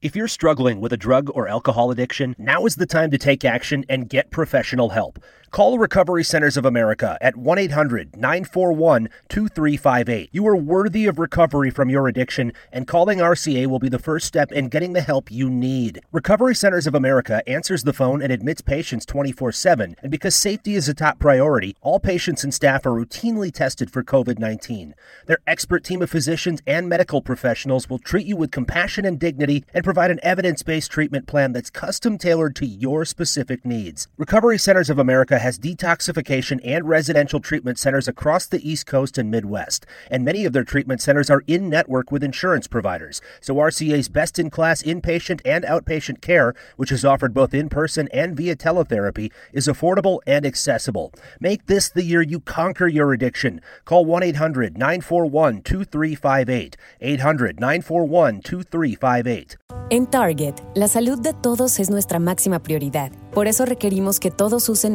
If you're struggling with a drug or alcohol addiction, now is the time to take action and get professional help. Call Recovery Centers of America at 1 800 941 2358. You are worthy of recovery from your addiction, and calling RCA will be the first step in getting the help you need. Recovery Centers of America answers the phone and admits patients 24 7, and because safety is a top priority, all patients and staff are routinely tested for COVID 19. Their expert team of physicians and medical professionals will treat you with compassion and dignity and provide an evidence based treatment plan that's custom tailored to your specific needs. Recovery Centers of America has detoxification and residential treatment centers across the East Coast and Midwest, and many of their treatment centers are in network with insurance providers. So RCA's best in class inpatient and outpatient care, which is offered both in person and via teletherapy, is affordable and accessible. Make this the year you conquer your addiction. Call 1 800 941 2358. 800 941 2358. En Target, la salud de todos es nuestra máxima prioridad. Por eso requerimos que todos usen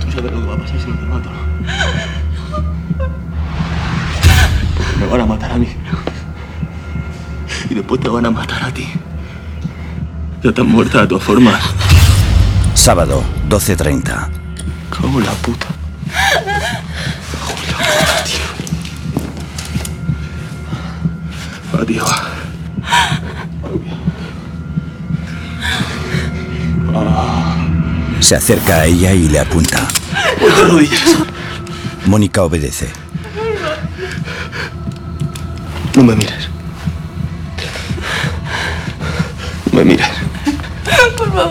Tú sabes lo que va a pasar si no te mato. Porque me van a matar a mí. Y después te van a matar a ti. Ya estás muerta de todas formas. Sábado, 12.30. Cago en la puta. Cago en la puta, tío. Va, tío, va. Se acerca a ella y le apunta. Mónica obedece. No me mires. No me mires.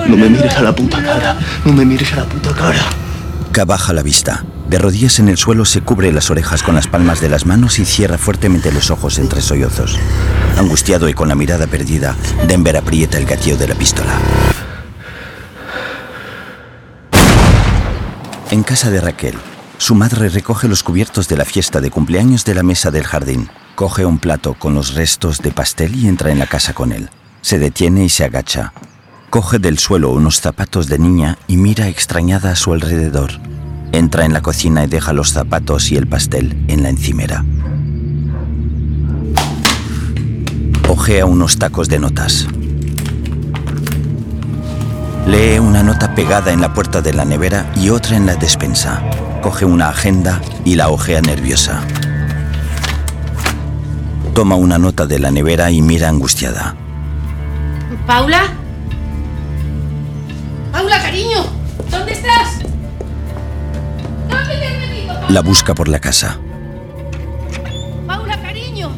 No me mires a la puta cara. No me mires a la puta cara. K baja la vista. De rodillas en el suelo se cubre las orejas con las palmas de las manos y cierra fuertemente los ojos entre sollozos. Angustiado y con la mirada perdida, Denver aprieta el gatillo de la pistola. En casa de Raquel, su madre recoge los cubiertos de la fiesta de cumpleaños de la mesa del jardín. Coge un plato con los restos de pastel y entra en la casa con él. Se detiene y se agacha. Coge del suelo unos zapatos de niña y mira extrañada a su alrededor. Entra en la cocina y deja los zapatos y el pastel en la encimera. Ojea unos tacos de notas. Lee una nota pegada en la puerta de la nevera y otra en la despensa. Coge una agenda y la ojea nerviosa. Toma una nota de la nevera y mira angustiada. ¿Paula? ¡Paula, cariño! ¿Dónde estás? ¿Dónde te has metido? La busca por la casa. ¡Paula, cariño!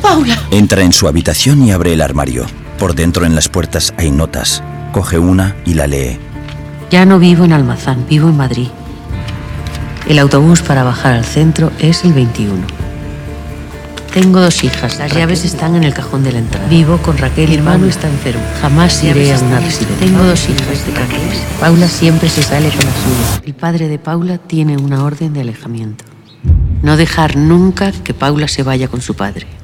¡Paula! Entra en su habitación y abre el armario. Por dentro en las puertas hay notas. Coge una y la lee. Ya no vivo en Almazán, vivo en Madrid. El autobús para bajar al centro es el 21. Tengo dos hijas. Las llaves están en el cajón de la entrada. Vivo con Raquel. Mi hermano está enfermo. Jamás iré a una residencia. Tengo dos hijas de Raquel. Paula siempre se sale con la suya. El padre de Paula tiene una orden de alejamiento. No dejar nunca que Paula se vaya con su padre.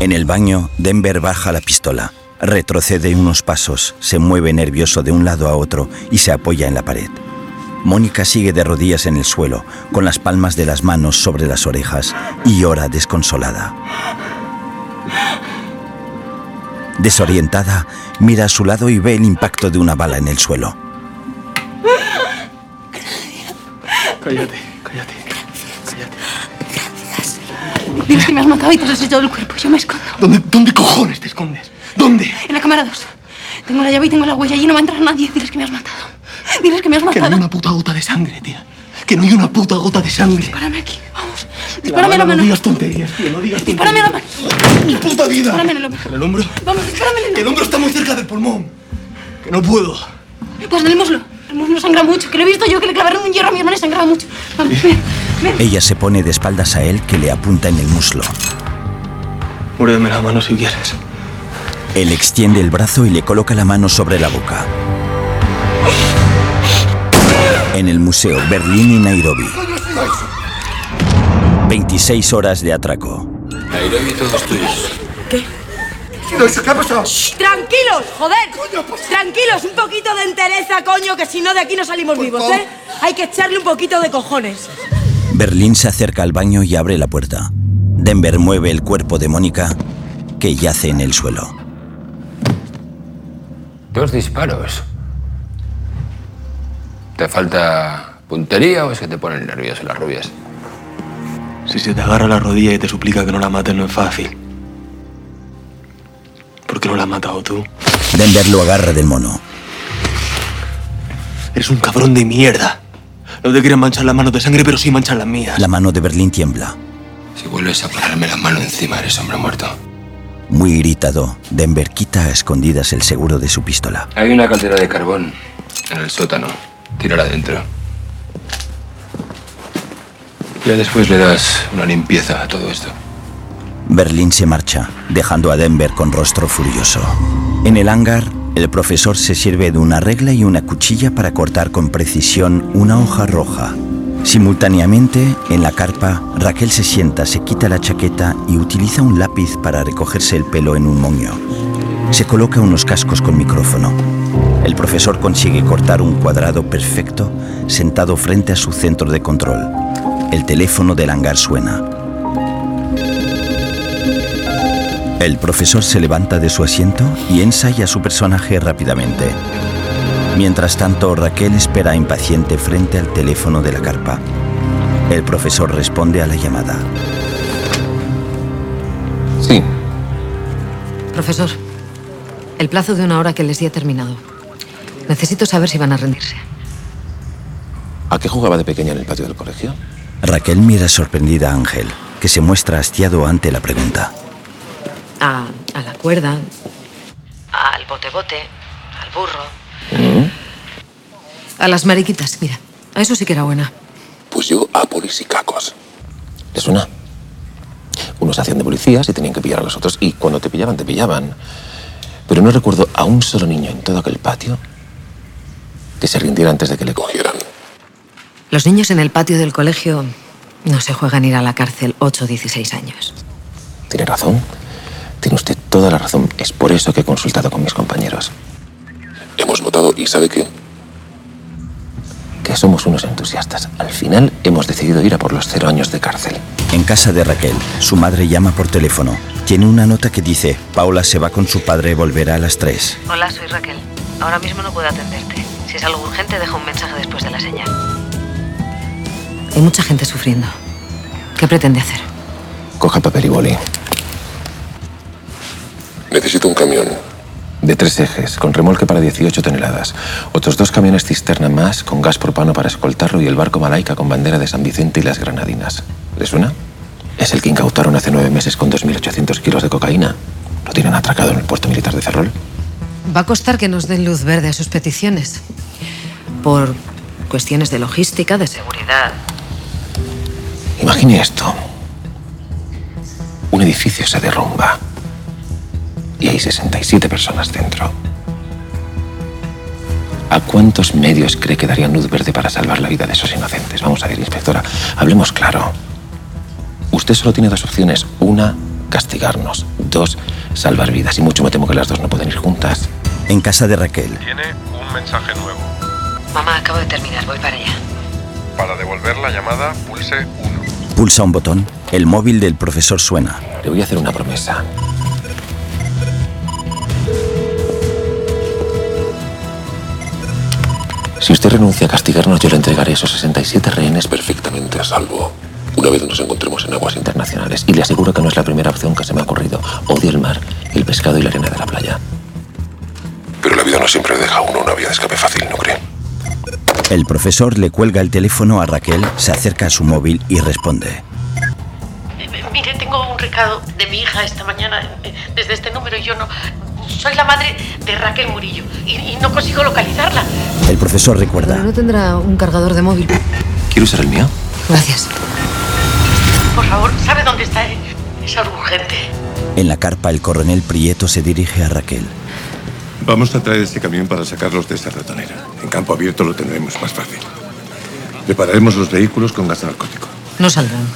En el baño, Denver baja la pistola. Retrocede unos pasos, se mueve nervioso de un lado a otro y se apoya en la pared. Mónica sigue de rodillas en el suelo, con las palmas de las manos sobre las orejas y llora desconsolada. Desorientada, mira a su lado y ve el impacto de una bala en el suelo. Cállate, cállate. Diles que me has matado y te has echado el cuerpo. Yo me escondo. ¿Dónde, ¿Dónde cojones te escondes? ¿Dónde? En la cámara 2. Tengo la llave y tengo la huella. Allí no va a entrar nadie. Diles que me has matado. Diles que me has Que no hay matado. una puta gota de sangre, tía. Que no hay una puta gota de sangre. Dispárame aquí. Vamos. Dispárame la mano. No digas tonterías, tío. No digas tonterías. Dispárame la mano. ¡Mi puta vida! Dispárame en el hombro. ¿En el hombro? Vamos, dispárame en el Que el hombro está muy cerca del pulmón. Que no puedo. Pues en el muslo. No sangra mucho, que lo he visto yo, que le clavaron un hierro a mi hermana y sangraba mucho. Vamos, ven. Ella se pone de espaldas a él que le apunta en el muslo. Muérdeme la mano si quieres. Él extiende el brazo y le coloca la mano sobre la boca. En el museo Berlín y Nairobi. 26 horas de atraco. Nairobi todos tuyos. ¿Qué ha pasado? Tranquilos, joder. Tranquilos, un poquito de entereza, coño, que si no de aquí no salimos vivos, ¿eh? Hay que echarle un poquito de cojones. Berlín se acerca al baño y abre la puerta. Denver mueve el cuerpo de Mónica, que yace en el suelo. Dos disparos. ¿Te falta puntería o es que te ponen nervioso las rubias? Si se te agarra la rodilla y te suplica que no la mates, no es fácil. ¿Por qué no la has matado tú? Denver lo agarra del mono. Eres un cabrón de mierda. No te quieren manchar las manos de sangre, pero sí manchan las mías. La mano de Berlín tiembla. Si vuelves a ponerme la mano encima, eres hombre muerto. Muy irritado, Denver quita a escondidas el seguro de su pistola. Hay una caldera de carbón en el sótano. Tírala adentro. Ya después le das una limpieza a todo esto. Berlín se marcha, dejando a Denver con rostro furioso. En el hangar, el profesor se sirve de una regla y una cuchilla para cortar con precisión una hoja roja. Simultáneamente, en la carpa, Raquel se sienta, se quita la chaqueta y utiliza un lápiz para recogerse el pelo en un moño. Se coloca unos cascos con micrófono. El profesor consigue cortar un cuadrado perfecto sentado frente a su centro de control. El teléfono del hangar suena. El profesor se levanta de su asiento y ensaya su personaje rápidamente. Mientras tanto, Raquel espera impaciente frente al teléfono de la carpa. El profesor responde a la llamada. Sí. Profesor, el plazo de una hora que les di ha terminado. Necesito saber si van a rendirse. ¿A qué jugaba de pequeña en el patio del colegio? Raquel mira sorprendida a Ángel, que se muestra hastiado ante la pregunta. A, a la cuerda, al bote-bote, al burro, Mm. a las mariquitas. Mira, a eso sí que era buena. Pues yo a polis y cacos. ¿Le suena? Unos hacían de policías y tenían que pillar a los otros. Y cuando te pillaban, te pillaban. Pero no recuerdo a un solo niño en todo aquel patio que se rindiera antes de que le cogieran. Los niños en el patio del colegio no se juegan ir a la cárcel 8 o 16 años. Tiene razón. Tiene usted toda la razón. Es por eso que he consultado con mis compañeros. Hemos notado, ¿y sabe qué? Que somos unos entusiastas. Al final hemos decidido ir a por los cero años de cárcel. En casa de Raquel, su madre llama por teléfono. Tiene una nota que dice, Paula se va con su padre y volverá a las 3. Hola, soy Raquel. Ahora mismo no puedo atenderte. Si es algo urgente, deja un mensaje después de la señal. Hay mucha gente sufriendo. ¿Qué pretende hacer? Coja papel y boli. Necesito un camión. De tres ejes, con remolque para 18 toneladas. Otros dos camiones cisterna más, con gas propano para escoltarlo y el barco Malaika con bandera de San Vicente y las Granadinas. ¿Le suena? Es el que incautaron hace nueve meses con 2.800 kilos de cocaína. Lo tienen atracado en el puerto militar de Ferrol. Va a costar que nos den luz verde a sus peticiones. Por cuestiones de logística, de seguridad. Imagine esto. Un edificio se derrumba. Y hay 67 personas dentro. ¿A cuántos medios cree que darían luz verde para salvar la vida de esos inocentes? Vamos a ver, inspectora, hablemos claro. Usted solo tiene dos opciones. Una, castigarnos. Dos, salvar vidas. Y mucho me temo que las dos no pueden ir juntas. En casa de Raquel, Tiene un mensaje nuevo. Mamá, acabo de terminar, voy para allá. Para devolver la llamada, pulse 1. pulsa un botón, el móvil del profesor suena. Le voy a hacer una promesa. Si usted renuncia a castigarnos, yo le entregaré esos 67 rehenes perfectamente a salvo. Una vez nos encontremos en aguas internacionales. Y le aseguro que no es la primera opción que se me ha ocurrido. Odio el mar, el pescado y la arena de la playa. Pero la vida no siempre deja a uno una vía de escape fácil, ¿no cree? El profesor le cuelga el teléfono a Raquel, se acerca a su móvil y responde. Mire, tengo un recado de mi hija esta mañana eh, desde este número y yo no, Soy la madre de Raquel Murillo y, y no consigo localizarla. El profesor recuerda. no tendrá un cargador de móvil. ¿Quiere usar el mío? Gracias. Por favor, ¿sabe dónde está? Es algo urgente. En la carpa, el coronel Prieto se dirige a Raquel. Vamos a traer este camión para sacarlos de esa ratonera. En campo abierto lo tendremos más fácil. Prepararemos los vehículos con gas narcótico. No saldrán.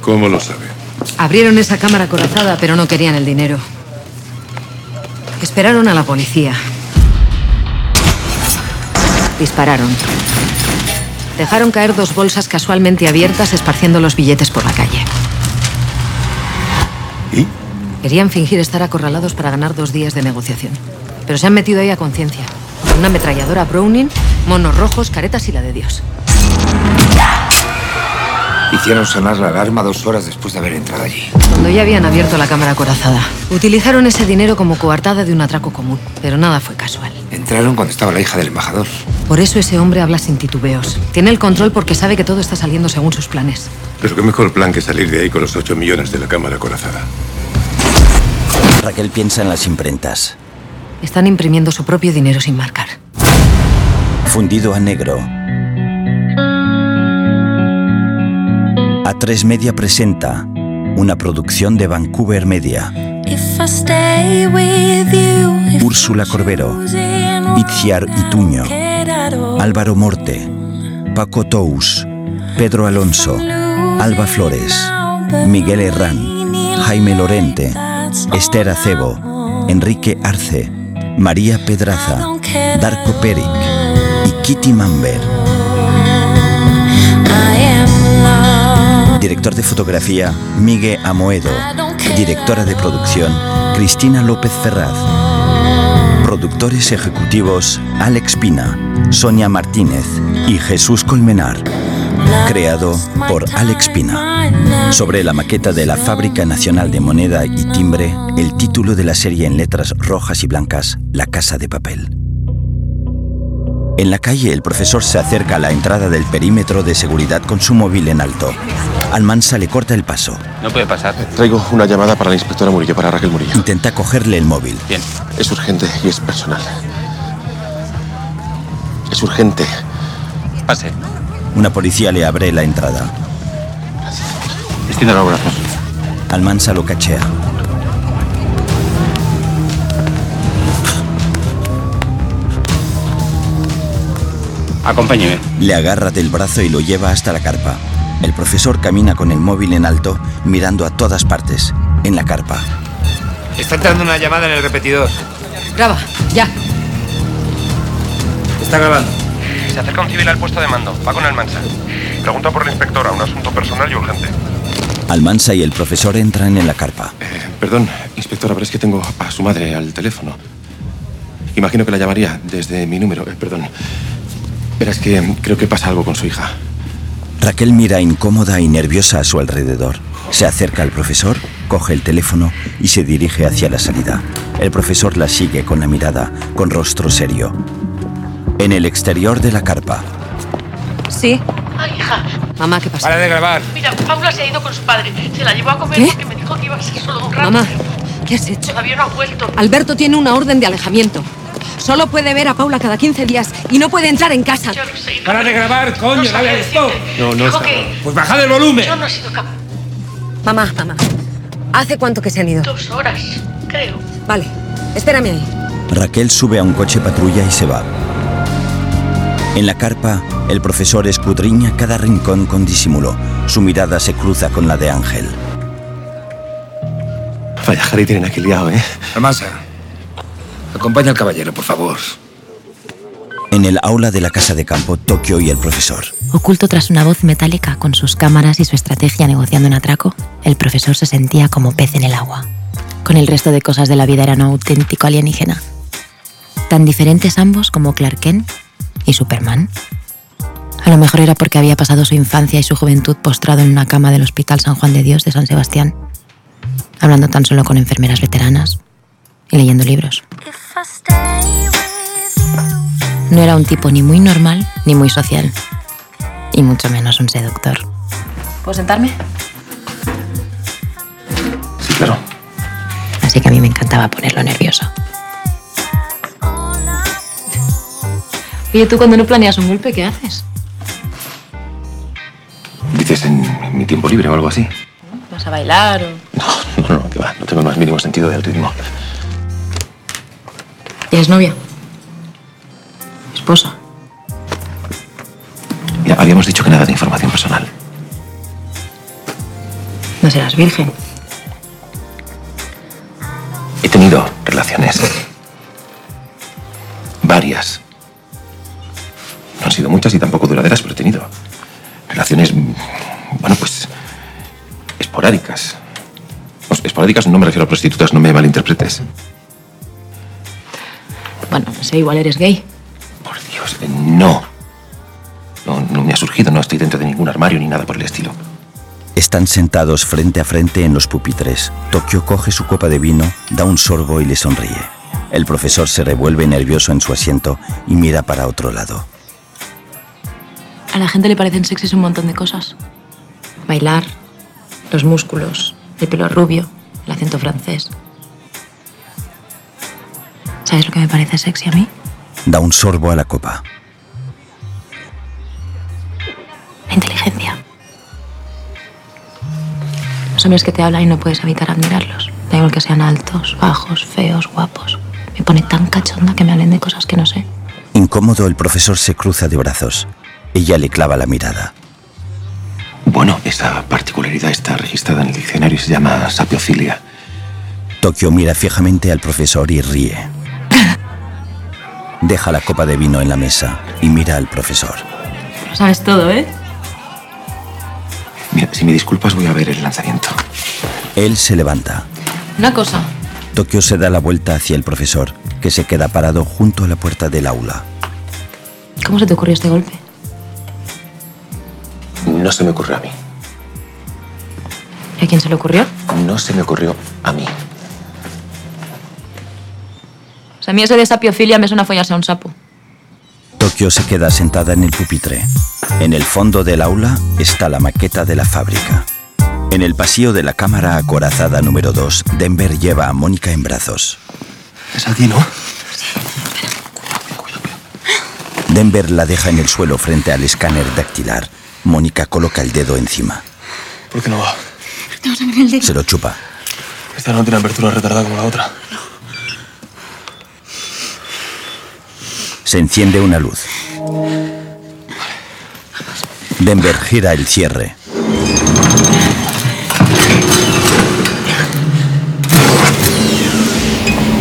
¿Cómo lo sabe? Abrieron esa cámara corazada, pero no querían el dinero. Esperaron a la policía. Dispararon. Dejaron caer dos bolsas casualmente abiertas, esparciendo los billetes por la calle. ¿Y? Querían fingir estar acorralados para ganar dos días de negociación. Pero se han metido ahí a conciencia. Una ametralladora Browning, monos rojos, caretas y la de Dios. Hicieron sonar la alarma dos horas después de haber entrado allí. Cuando ya habían abierto la cámara corazada. Utilizaron ese dinero como coartada de un atraco común. Pero nada fue casual. Entraron cuando estaba la hija del embajador. Por eso ese hombre habla sin titubeos. Tiene el control porque sabe que todo está saliendo según sus planes. Pero qué mejor plan que salir de ahí con los 8 millones de la cámara corazada. Raquel piensa en las imprentas. Están imprimiendo su propio dinero sin marcar. Fundido a negro. A3 Media presenta una producción de Vancouver Media. Úrsula Corbero, Itziar Ituño, Álvaro Morte, Paco Tous, Pedro Alonso, Alba Flores, Miguel Herrán, Jaime Lorente, Esther Acebo, Enrique Arce, María Pedraza, Darko Peric y Kitty Mamber. Director de fotografía, Miguel Amoedo. Directora de producción, Cristina López Ferraz. Productores ejecutivos, Alex Pina, Sonia Martínez y Jesús Colmenar. Creado por Alex Pina. Sobre la maqueta de la Fábrica Nacional de Moneda y Timbre, el título de la serie en letras rojas y blancas, La Casa de Papel. En la calle, el profesor se acerca a la entrada del perímetro de seguridad con su móvil en alto. Almansa le corta el paso. No puede pasar. Traigo una llamada para la inspectora Murillo, para Raquel Murillo. Intenta cogerle el móvil. Bien. Es urgente y es personal. Es urgente. Pase. Una policía le abre la entrada. Extienda los brazos. Almansa lo cachea. Acompáñeme. Le agarra del brazo y lo lleva hasta la carpa. El profesor camina con el móvil en alto, mirando a todas partes, en la carpa. Está entrando una llamada en el repetidor. Graba, ya. Está grabando. Se acerca un civil al puesto de mando. Va con Almansa. Pregunta por la inspectora, un asunto personal y urgente. Almansa y el profesor entran en la carpa. Eh, perdón, inspectora, pero es que tengo a su madre al teléfono. Imagino que la llamaría desde mi número. Eh, perdón. Pero es que creo que pasa algo con su hija. Raquel mira incómoda y nerviosa a su alrededor. Se acerca al profesor, coge el teléfono y se dirige hacia la salida. El profesor la sigue con la mirada, con rostro serio. En el exterior de la carpa, Sí. Ay, hija. Mamá, ¿qué pasa? Para de grabar. Mira, Paula se ha ido con su padre. Se la llevó a comer ¿Qué? porque me dijo que iba a ser solo un rato. Mamá, ¿qué has hecho? Todavía no ha vuelto. Alberto tiene una orden de alejamiento. Solo puede ver a Paula cada 15 días y no puede entrar en casa. Yo no sé. Para de grabar, coño, No dale al stop. No, no está que Pues bajad el volumen. yo no he sido capaz. Mamá, mamá. ¿Hace cuánto que se han ido? Dos horas, creo. Vale, espérame ahí. Raquel sube a un coche patrulla y se va. En la carpa, el profesor escudriña cada rincón con disimulo. Su mirada se cruza con la de Ángel. Vaya, Harry tienen aquí liado, ¿eh? Almansa, acompaña al caballero, por favor. En el aula de la casa de campo, Tokio y el profesor. Oculto tras una voz metálica con sus cámaras y su estrategia negociando un atraco, el profesor se sentía como pez en el agua. Con el resto de cosas de la vida era un auténtico alienígena. Tan diferentes ambos como Clark Kent y Superman. A lo mejor era porque había pasado su infancia y su juventud postrado en una cama del Hospital San Juan de Dios de San Sebastián, hablando tan solo con enfermeras veteranas y leyendo libros. No era un tipo ni muy normal ni muy social, y mucho menos un seductor. ¿Puedo sentarme? Sí, claro. así que a mí me encantaba ponerlo nervioso. Oye, ¿tú cuando no planeas un golpe, qué haces? Dices en mi tiempo libre o algo así. ¿Vas a bailar o...? No, no, que va. No tengo el más mínimo sentido del ritmo. ¿Tienes novia? ¿Esposa? Ya habíamos dicho que nada de información personal. ¿No serás virgen? He tenido relaciones. Varias. No han sido muchas y tampoco duraderas, pero he tenido. Relaciones, bueno, pues. esporádicas. Pues, esporádicas no me refiero a prostitutas, no me malinterpretes. Bueno, no sé, igual eres gay. Dios, eh, no. No, no me ha surgido, no estoy dentro de ningún armario ni nada por el estilo. Están sentados frente a frente en los pupitres. Tokio coge su copa de vino, da un sorbo y le sonríe. El profesor se revuelve nervioso en su asiento y mira para otro lado. A la gente le parecen sexys un montón de cosas. Bailar, los músculos, el pelo rubio, el acento francés. ¿Sabes lo que me parece sexy a mí? Da un sorbo a la copa. La inteligencia. Los hombres que te hablan y no puedes evitar admirarlos. Da igual que sean altos, bajos, feos, guapos. Me pone tan cachonda que me hablen de cosas que no sé. Incómodo, el profesor se cruza de brazos. Ella le clava la mirada. Bueno, esa particularidad está registrada en el diccionario y se llama sapiofilia. Tokio mira fijamente al profesor y ríe. Deja la copa de vino en la mesa y mira al profesor. Lo sabes todo, ¿eh? Mira, si me disculpas voy a ver el lanzamiento. Él se levanta. Una cosa. Tokio se da la vuelta hacia el profesor, que se queda parado junto a la puerta del aula. ¿Cómo se te ocurrió este golpe? No se me ocurrió a mí. ¿Y a quién se le ocurrió? No se me ocurrió a mí. Sea, a mí ese de sapiofilia me suena a follarse a un sapo. Tokio se queda sentada en el pupitre. En el fondo del aula está la maqueta de la fábrica. En el pasillo de la cámara acorazada número 2, Denver lleva a Mónica en brazos. Es aquí, ¿no? Denver la deja en el suelo frente al escáner dactilar. Mónica coloca el dedo encima. ¿Por qué no va? Se lo chupa. Esta no tiene apertura retardada como la otra. Se enciende una luz. Denver gira el cierre.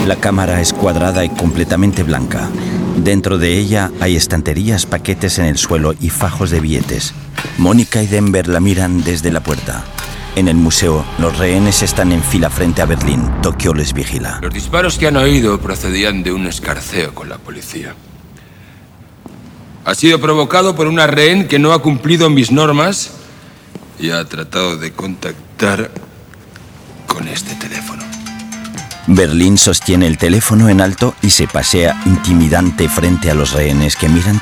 La cámara es cuadrada y completamente blanca. Dentro de ella hay estanterías, paquetes en el suelo y fajos de billetes. Mónica y Denver la miran desde la puerta. En el museo, los rehenes están en fila frente a Berlín. Tokio les vigila. Los disparos que han oído procedían de un escarceo con la policía. Ha sido provocado por una rehén que no ha cumplido mis normas y ha tratado de contactar con este teléfono. Berlín sostiene el teléfono en alto y se pasea intimidante frente a los rehenes que miran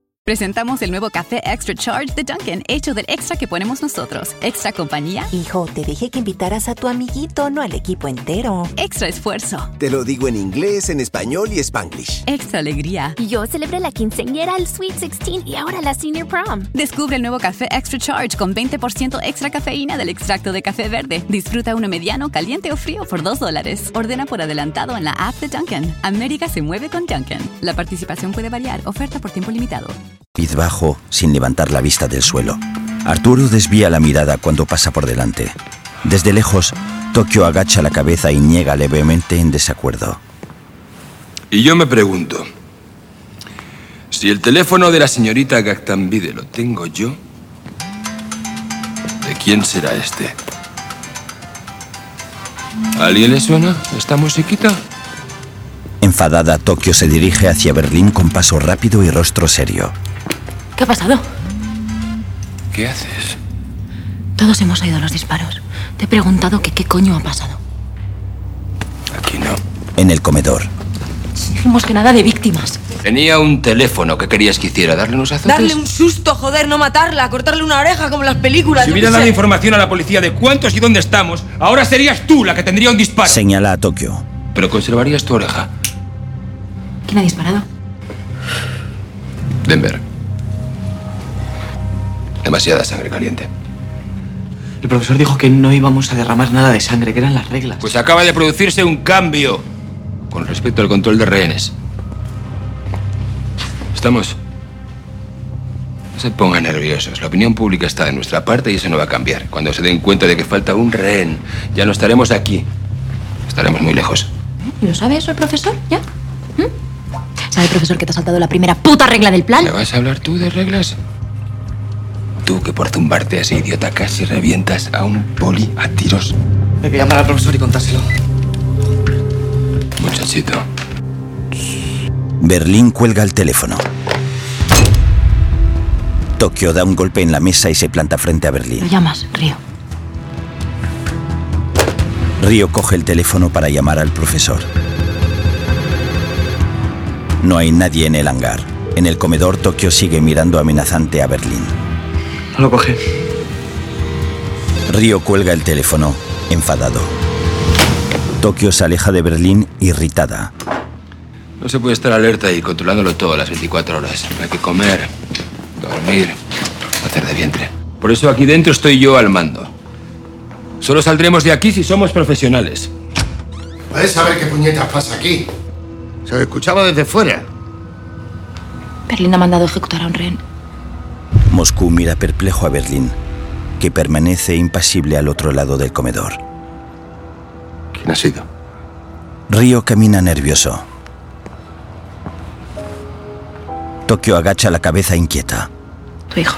Presentamos el nuevo café Extra Charge de Dunkin', hecho del extra que ponemos nosotros. Extra compañía. Hijo, te dije que invitaras a tu amiguito, no al equipo entero. Extra esfuerzo. Te lo digo en inglés, en español y spanglish. Extra alegría. Yo celebré la quinceañera, el Sweet 16 y ahora la Senior Prom. Descubre el nuevo café Extra Charge con 20% extra cafeína del extracto de café verde. Disfruta uno mediano, caliente o frío por 2 dólares. Ordena por adelantado en la app de Dunkin'. América se mueve con Dunkin'. La participación puede variar. Oferta por tiempo limitado. Bajo, sin levantar la vista del suelo. Arturo desvía la mirada cuando pasa por delante. Desde lejos, Tokio agacha la cabeza y niega levemente en desacuerdo. Y yo me pregunto, si el teléfono de la señorita Gactambide lo tengo yo, ¿de quién será este? ¿A alguien le suena esta musiquita? Enfadada, Tokio se dirige hacia Berlín con paso rápido y rostro serio. ¿Qué ha pasado? ¿Qué haces? Todos hemos oído los disparos. Te he preguntado que qué coño ha pasado. Aquí no. En el comedor, Dijimos que nada de víctimas. Tenía un teléfono. ¿Qué querías que hiciera? ¿Darle unos azotes? Darle un susto, joder, no matarla, cortarle una oreja como en las películas. Si hubiera dado información a la policía de cuántos y dónde estamos, ahora serías tú la que tendría un disparo. señala a Tokio. Pero conservarías tu oreja. ¿Quién ha disparado? Denver. Demasiada sangre caliente. El profesor dijo que no íbamos a derramar nada de sangre, que eran las reglas. Pues acaba de producirse un cambio con respecto al control de rehenes. ¿Estamos? No se pongan nerviosos. La opinión pública está de nuestra parte y eso no va a cambiar. Cuando se den cuenta de que falta un rehén, ya no estaremos aquí. Estaremos muy lejos. ¿Y lo sabe eso el profesor? ¿Ya? ¿Mm? ¿Sabe el profesor que te ha saltado la primera puta regla del plan? ¿Me vas a hablar tú de reglas? Tú que por zumbarte así, idiota, casi revientas a un poli a tiros. Hay que llamar al profesor y contárselo. Muchachito. Berlín cuelga el teléfono. Tokio da un golpe en la mesa y se planta frente a Lo Berlín. llamas, Río. Río coge el teléfono para llamar al profesor. No hay nadie en el hangar. En el comedor, Tokio sigue mirando amenazante a Berlín. No lo coge. Río cuelga el teléfono, enfadado. Tokio se aleja de Berlín, irritada. No se puede estar alerta y controlándolo todo las 24 horas. Hay que comer, dormir, hacer de vientre. Por eso aquí dentro estoy yo al mando. Solo saldremos de aquí si somos profesionales. ¿Puedes saber qué puñetas pasa aquí? Se escuchaba desde fuera. Berlín ha mandado ejecutar a un rehén. Moscú mira perplejo a Berlín, que permanece impasible al otro lado del comedor. ¿Quién ha sido? Río camina nervioso. Tokio agacha la cabeza inquieta. Tu hijo.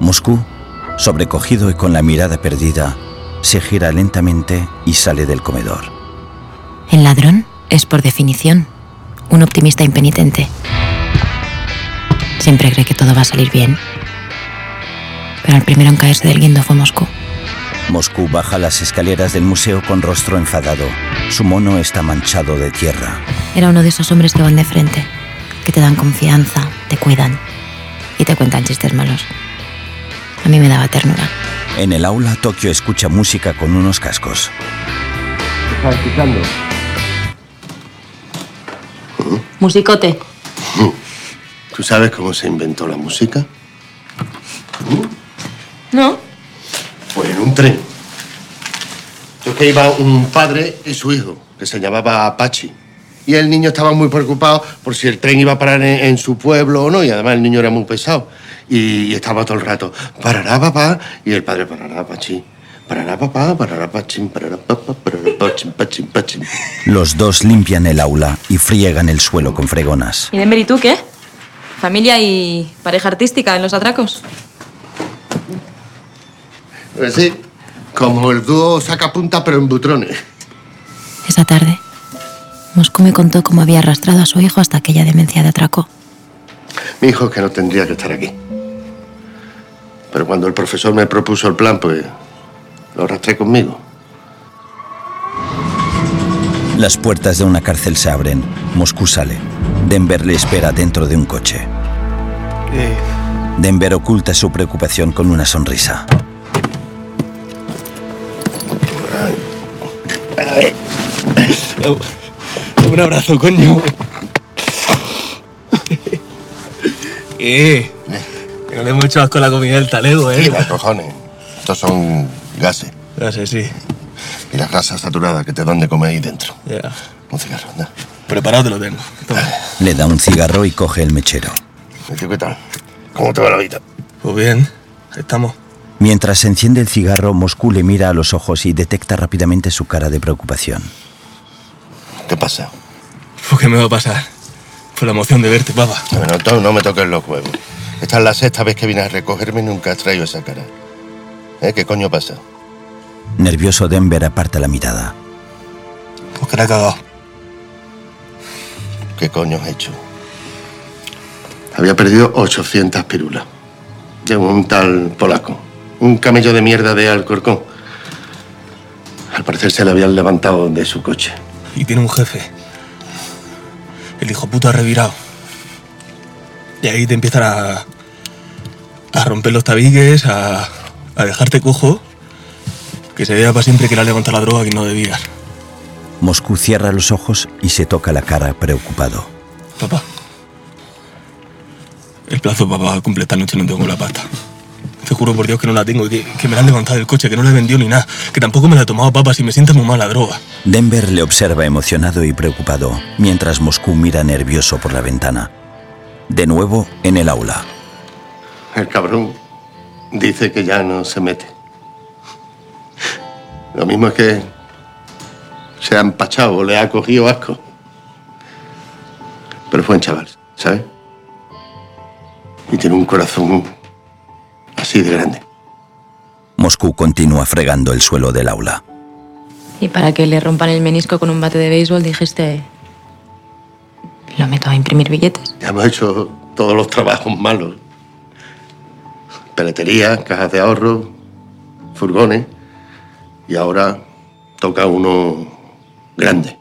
Moscú, sobrecogido y con la mirada perdida, se gira lentamente y sale del comedor. El ladrón es, por definición, un optimista impenitente. Siempre cree que todo va a salir bien. Pero el primero en caerse del guindo fue Moscú. Moscú baja las escaleras del museo con rostro enfadado. Su mono está manchado de tierra. Era uno de esos hombres que van de frente, que te dan confianza, te cuidan y te cuentan chistes malos. A mí me daba ternura. En el aula, Tokio escucha música con unos cascos. ¿Estás escuchando? Musicote. ¿Tú sabes cómo se inventó la música? ¿No? Pues en un tren. Yo que iba un padre y su hijo, que se llamaba Apache. Y el niño estaba muy preocupado por si el tren iba a parar en, en su pueblo o no, y además el niño era muy pesado. Y, y estaba todo el rato, parará papá, y el padre parará Apache. Parará papá, parará pachín, parará papá, parará pachín, pachín, pachín. Los dos limpian el aula y friegan el suelo con fregonas. ¿Y Denver y tú qué? ¿Familia y pareja artística en los atracos? Pues sí, como el dúo saca punta pero en butrones. Esa tarde, Moscú me contó cómo había arrastrado a su hijo hasta aquella demencia de atraco. Mi hijo es que no tendría que estar aquí. Pero cuando el profesor me propuso el plan, pues lo arrastré conmigo. Las puertas de una cárcel se abren. Moscú sale. Denver le espera dentro de un coche. Denver oculta su preocupación con una sonrisa. Un abrazo, coño. ¿Qué? No le hemos hecho asco a la comida del talego, ¿eh? Mira, cojones. Estos son gases. Gases, sí. Y las grasas saturadas que te dan de comer ahí dentro. Ya. Un cigarro, anda. Preparado te lo tengo. Toma. Le da un cigarro y coge el mechero. ¿Y tú qué tal? ¿Cómo te va la vida? Pues bien, estamos. Mientras se enciende el cigarro, Moscú le mira a los ojos y detecta rápidamente su cara de preocupación. ¿Qué pasa? Pues, ¿Qué me va a pasar? Por la emoción de verte, papá. Bueno, no me toques los huevos. Esta es la sexta vez que vienes a recogerme y nunca has traído esa cara. ¿Eh? ¿Qué coño pasa? Nervioso, Denver aparta la mirada. Pues que la he cagado. ¿Qué coño has hecho? Había perdido 800 pirulas. De un tal polaco. Un camello de mierda de Alcorcón. Al parecer se le habían levantado de su coche. Y tiene un jefe. El hijo puta revirado. Y ahí te empiezan a. a romper los tabiques, a. a dejarte cojo. Que se vea para siempre que le ha levantado la droga que no debías. Moscú cierra los ojos y se toca la cara preocupado. Papá. El plazo, papá, cumple esta noche no tengo la pasta. Te juro por Dios que no la tengo, que, que me la han levantado del coche, que no la he vendido ni nada, que tampoco me la he tomado, papá, si me sienta muy mal la droga. Denver le observa emocionado y preocupado, mientras Moscú mira nervioso por la ventana. De nuevo, en el aula. El cabrón dice que ya no se mete. Lo mismo es que se ha empachado o le ha cogido asco. Pero fue un chaval, ¿sabes? Y tiene un corazón así de grande. Moscú continúa fregando el suelo del aula. Y para que le rompan el menisco con un bate de béisbol dijiste... Lo meto a imprimir billetes. Ya hemos hecho todos los trabajos malos. Peletería, cajas de ahorro, furgones. Y ahora toca uno grande.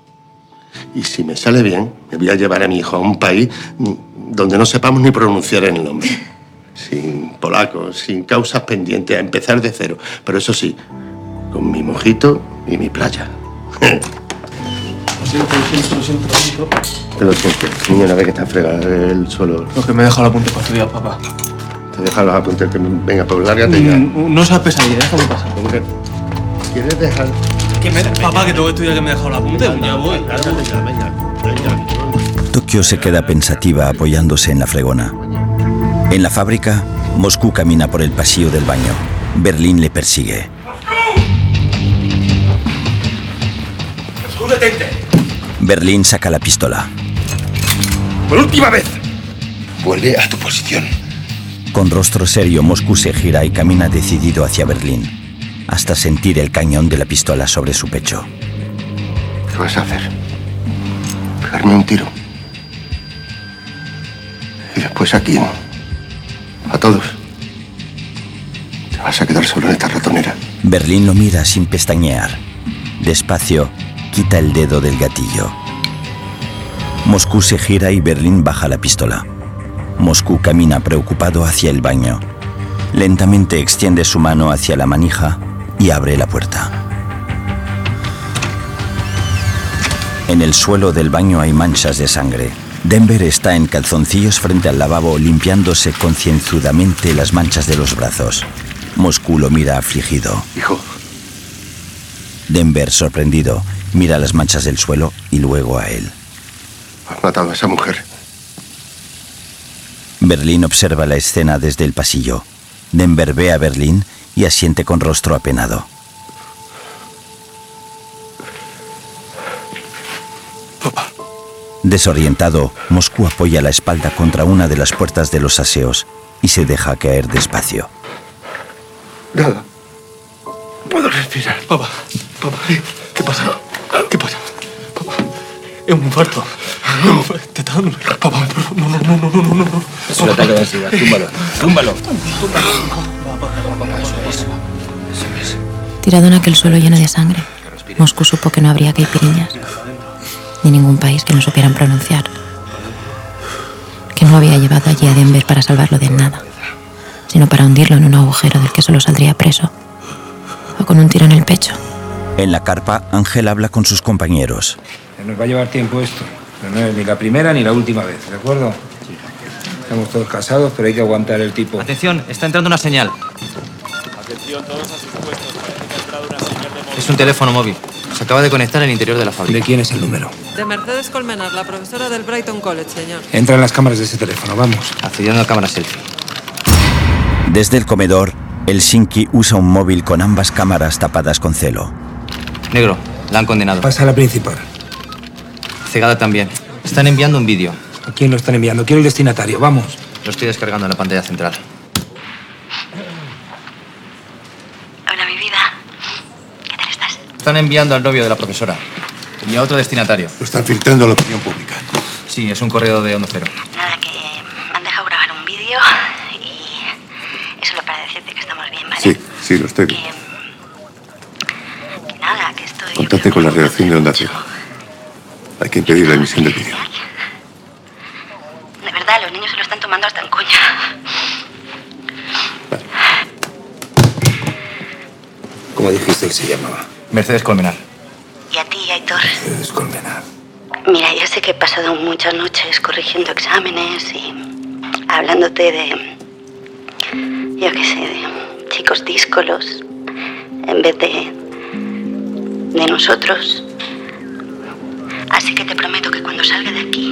Y si me sale bien, me voy a llevar a mi hijo a un país donde no sepamos ni pronunciar el nombre. Sin polacos, sin causas pendientes, a empezar de cero. Pero eso sí, con mi mojito y mi playa. Te lo siento. Niño, una vez que está fregado el suelo. Lo que me he dejado la punta para estudiar, papá. Te deja los apuntes que me- venga, pues lárgate ya. Mm, No seas pesadilla, déjame pasar. ¿Quieres dejar? Que me, papá, que tengo que estudiar, que me he dejado la punta. Ya voy. Tokio se queda pensativa apoyándose en la fregona. En la fábrica, Moscú camina por el pasillo del baño. Berlín le persigue. ¡Tú detente! Berlín saca la pistola. ¡Por última vez! Vuelve a tu posición. Con rostro serio, Moscú se gira y camina decidido hacia Berlín, hasta sentir el cañón de la pistola sobre su pecho. ¿Qué vas a hacer? Pegarme un tiro. Y después aquí, ¿no? A todos. Te vas a quedar solo en esta ratonera. Berlín lo mira sin pestañear. Despacio, quita el dedo del gatillo. Moscú se gira y Berlín baja la pistola. Moscú camina preocupado hacia el baño. Lentamente extiende su mano hacia la manija y abre la puerta. En el suelo del baño hay manchas de sangre. Denver está en calzoncillos frente al lavabo limpiándose concienzudamente las manchas de los brazos. Moscú lo mira afligido. Hijo. Denver, sorprendido, mira las manchas del suelo y luego a él. Has matado a esa mujer. Berlín observa la escena desde el pasillo. Denver ve a Berlín y asiente con rostro apenado. Desorientado, Moscú apoya la espalda contra una de las puertas de los aseos y se deja caer despacio. Nada. Puedo respirar. Papá, papá, ¿qué pasa? ¿Qué pasa? Papá, es un infarto. Te está dando. Papá, no, no, no, no, no, no, no. Es un ataque de ansiedad. Túmbalo. Túmbalo. Tirado en aquel suelo lleno de sangre, Moscú supo que no habría caipiriñas, ni ningún país que no supieran pronunciar. Que no había llevado allí a Denver para salvarlo de nada, sino para hundirlo en un agujero del que solo saldría preso, o con un tiro en el pecho. En la carpa, Ángel habla con sus compañeros. Nos va a llevar tiempo esto. Pero no es ni la primera ni la última vez, ¿de acuerdo? Estamos todos casados, pero hay que aguantar el tipo. Atención, está entrando una señal. Atención todos a sus puestos. Parece que ha entrado una señal de móvil. Es un teléfono móvil. Se acaba de conectar al interior de la fábrica. ¿De quién es el número? De Mercedes Colmenar, la profesora del Brighton College, señor. Entra en las cámaras de ese teléfono, vamos. Accediendo a cámara selfie. Desde el comedor, el Shinki usa un móvil con ambas cámaras tapadas con celo. Negro, la han condenado. Pasa a la principal. Cegada también. Están enviando un vídeo. ¿A quién lo están enviando? Quiero el destinatario, vamos. Lo estoy descargando en la pantalla central. Hola, mi vida. ¿Qué Están enviando al novio de la profesora y a otro destinatario. Lo están filtrando a la opinión pública. Sí, es un correo de Onda Cero. Nada, que me han dejado grabar un vídeo y es solo para decirte que estamos bien, ¿vale? Sí, sí, lo estoy. Que nada, Contate con la redacción de Onda Cero. Hay que impedir la emisión del vídeo. De verdad, los niños se lo están tomando hasta en coña. ¿Cómo dijiste que se llamaba? Mercedes Colmenar. Y a ti, Aitor. Mercedes Colmenar. Mira, ya sé que he pasado muchas noches corrigiendo exámenes y hablándote de, yo qué sé, de chicos díscolos en vez de de nosotros. Así que te prometo que cuando salga de aquí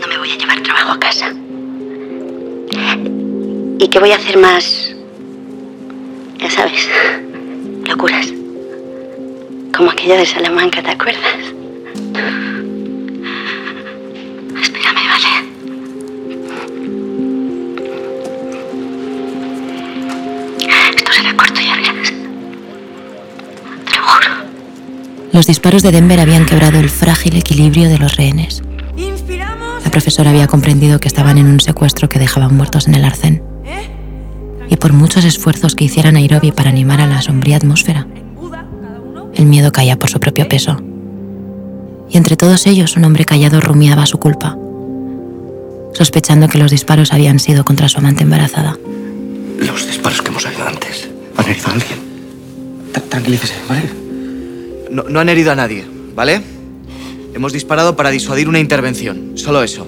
no me voy a llevar trabajo a casa. Y que voy a hacer más, ya sabes, locuras. Como aquella de Salamanca, ¿te acuerdas? Espérame, ¿vale? Esto será corto, ya verás. Te lo juro. Los disparos de Denver habían quebrado el frágil equilibrio de los rehenes. La profesora había comprendido que estaban en un secuestro que dejaban muertos en el arcén. Y por muchos esfuerzos que hiciera Nairobi para animar a la sombría atmósfera, el miedo caía por su propio peso. Y entre todos ellos un hombre callado rumiaba su culpa, sospechando que los disparos habían sido contra su amante embarazada. Los disparos que hemos oído antes han herido a alguien. Tra- Tranquilícese, ¿vale? No, no han herido a nadie, ¿vale? Hemos disparado para disuadir una intervención. Solo eso.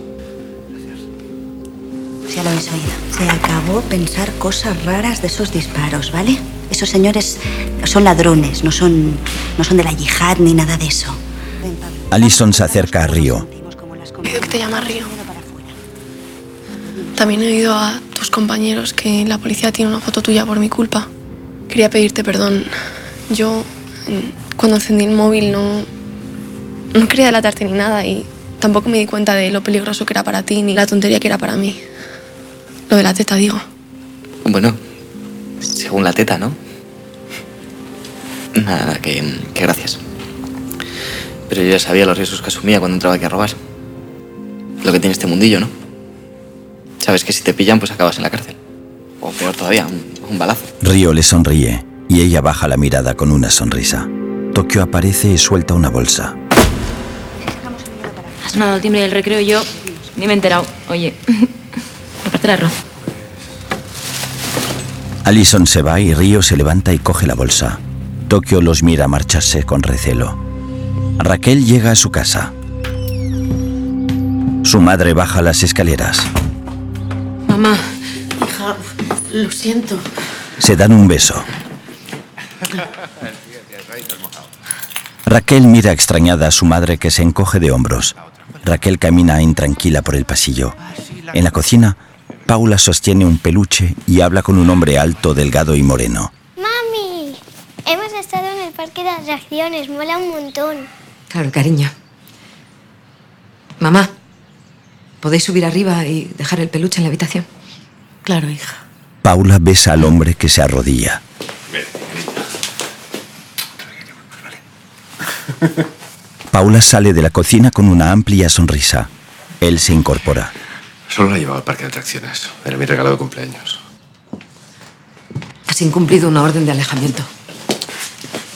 Ya lo habéis oído. Se acabó pensar cosas raras de esos disparos, ¿vale? Esos señores son ladrones, no son, no son de la yihad ni nada de eso. Alison se acerca a Río. He oído que te llamas Río. También he oído a tus compañeros que la policía tiene una foto tuya por mi culpa. Quería pedirte perdón. Yo, cuando encendí el móvil, no, no quería delatarte ni nada y tampoco me di cuenta de lo peligroso que era para ti ni la tontería que era para mí. Lo de la teta, digo. Bueno, según la teta, ¿no? Nada, nada, que, que gracias. Pero yo ya sabía los riesgos que asumía cuando entraba aquí a robar. Lo que tiene este mundillo, ¿no? Sabes que si te pillan, pues acabas en la cárcel. O peor todavía, un, un balazo. Río le sonríe y ella baja la mirada con una sonrisa. Tokio aparece y suelta una bolsa. Ha sonado el timbre del recreo y yo ni me he enterado. Oye, arroz. Alison se va y Río se levanta y coge la bolsa. Tokio los mira marcharse con recelo. Raquel llega a su casa. Su madre baja las escaleras. Mamá, hija, lo siento. Se dan un beso. Raquel mira extrañada a su madre que se encoge de hombros. Raquel camina intranquila por el pasillo. En la cocina, Paula sostiene un peluche y habla con un hombre alto, delgado y moreno. ¡Mami! Hemos estado en el parque de atracciones, mola un montón. Claro, cariño. Mamá, ¿podéis subir arriba y dejar el peluche en la habitación? Claro, hija. Paula besa al hombre que se arrodilla. Paula sale de la cocina con una amplia sonrisa. Él se incorpora. Solo la llevaba al parque de atracciones. Era mi regalo de cumpleaños. Has incumplido una orden de alejamiento.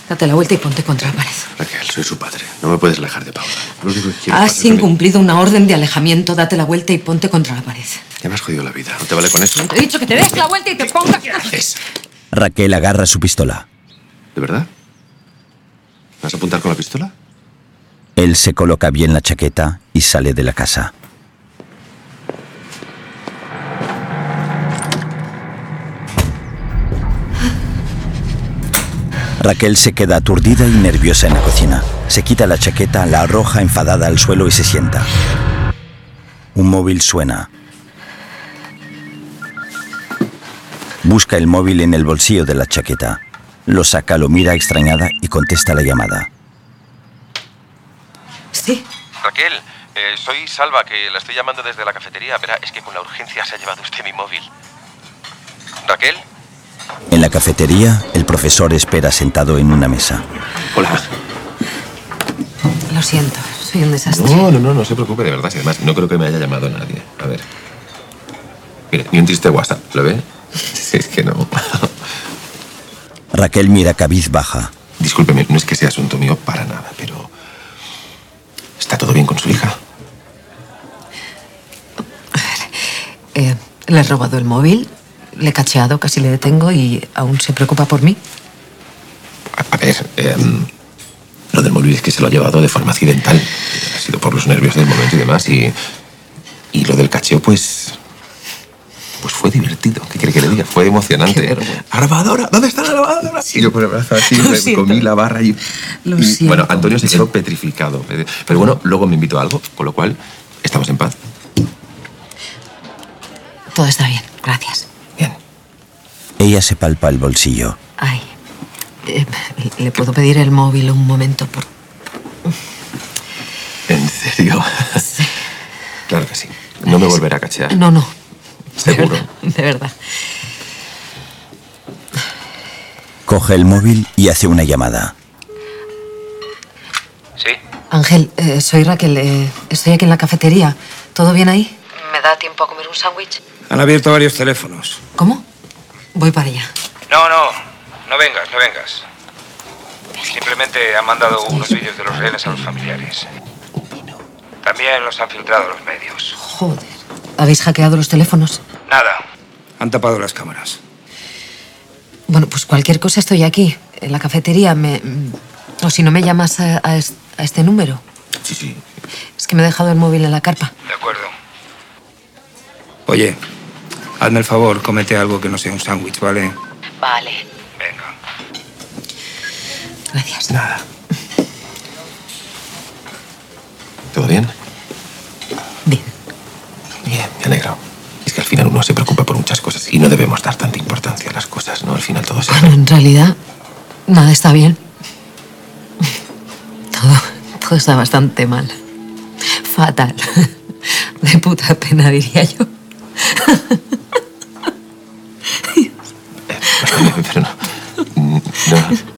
Date la vuelta y ponte contra la pared. Raquel, soy su padre. No me puedes alejar de Paula. Lo único que quiero Has incumplido una orden de alejamiento. Date la vuelta y ponte contra la pared. Ya me has jodido la vida. ¿No te vale con eso? Te he dicho que te des la vuelta y te pongas. Raquel agarra su pistola. ¿De verdad? ¿Vas a apuntar con la pistola? Él se coloca bien la chaqueta y sale de la casa. Raquel se queda aturdida y nerviosa en la cocina. Se quita la chaqueta, la arroja enfadada al suelo y se sienta. Un móvil suena. Busca el móvil en el bolsillo de la chaqueta. Lo saca, lo mira extrañada y contesta la llamada. Sí. Raquel, eh, soy Salva, que la estoy llamando desde la cafetería. Verá, es que con la urgencia se ha llevado usted mi móvil. Raquel, En la cafetería, el profesor espera sentado en una mesa. Hola. Lo siento, soy un desastre. No, no, no, no se preocupe, de verdad. Si además, no creo que me haya llamado nadie. A ver. Mire, ni un triste WhatsApp, ¿lo ve? Es que no. Raquel mira cabizbaja. Discúlpeme, no es que sea asunto mío para nada, pero. ¿Está todo bien con su hija? Eh, le he robado el móvil, le he cacheado, casi le detengo y aún se preocupa por mí. A ver, em, lo del móvil es que se lo ha llevado de forma accidental. Ha sido por los nervios del momento y demás. Y, y lo del cacheo, pues. Fue divertido. ¿Qué quiere que le diga? Fue emocionante. ¡Grabadora! ¿Dónde está la grabadora? Y yo con el brazo así, Lo me siento. comí la barra y. Lo y, siento. Bueno, Antonio se quedó petrificado. Pero bueno, luego me invitó a algo, con lo cual estamos en paz. Todo está bien, gracias. Ella se palpa el bolsillo. Ay, eh, ¿le puedo pedir el móvil un momento? Por... ¿En serio? Claro que sí. No me volverá a cachear. No, no. De Seguro. verdad, de verdad. Coge el móvil y hace una llamada. Sí. Ángel, eh, soy Raquel. eh, estoy aquí en la cafetería. ¿Todo bien ahí? ¿Me da tiempo a comer un sándwich? Han abierto varios teléfonos. ¿Cómo? Voy para allá. No, no. No vengas, no vengas. Simplemente han mandado unos vídeos de los rehenes a los familiares. También los han filtrado los medios. Joder. ¿Habéis hackeado los teléfonos? Nada. Han tapado las cámaras. Bueno, pues cualquier cosa estoy aquí, en la cafetería. Me... mm, O si no me llamas a, a es- a este número. Sí, sí. Es que me he dejado el móvil en la carpa. De acuerdo. Oye, hazme el favor, cómete algo que no sea un sándwich, ¿vale? Vale. Venga. Gracias. Nada. ¿Todo bien? Bien. Bien, me alegro. Es que al final uno se preocupa por muchas cosas y no debemos dar tanta importancia a las cosas, ¿no? Al final todo se... Bueno, en realidad, nada está bien. Todo, todo está bastante mal. Fatal. De puta pena, diría yo. Pero no. No.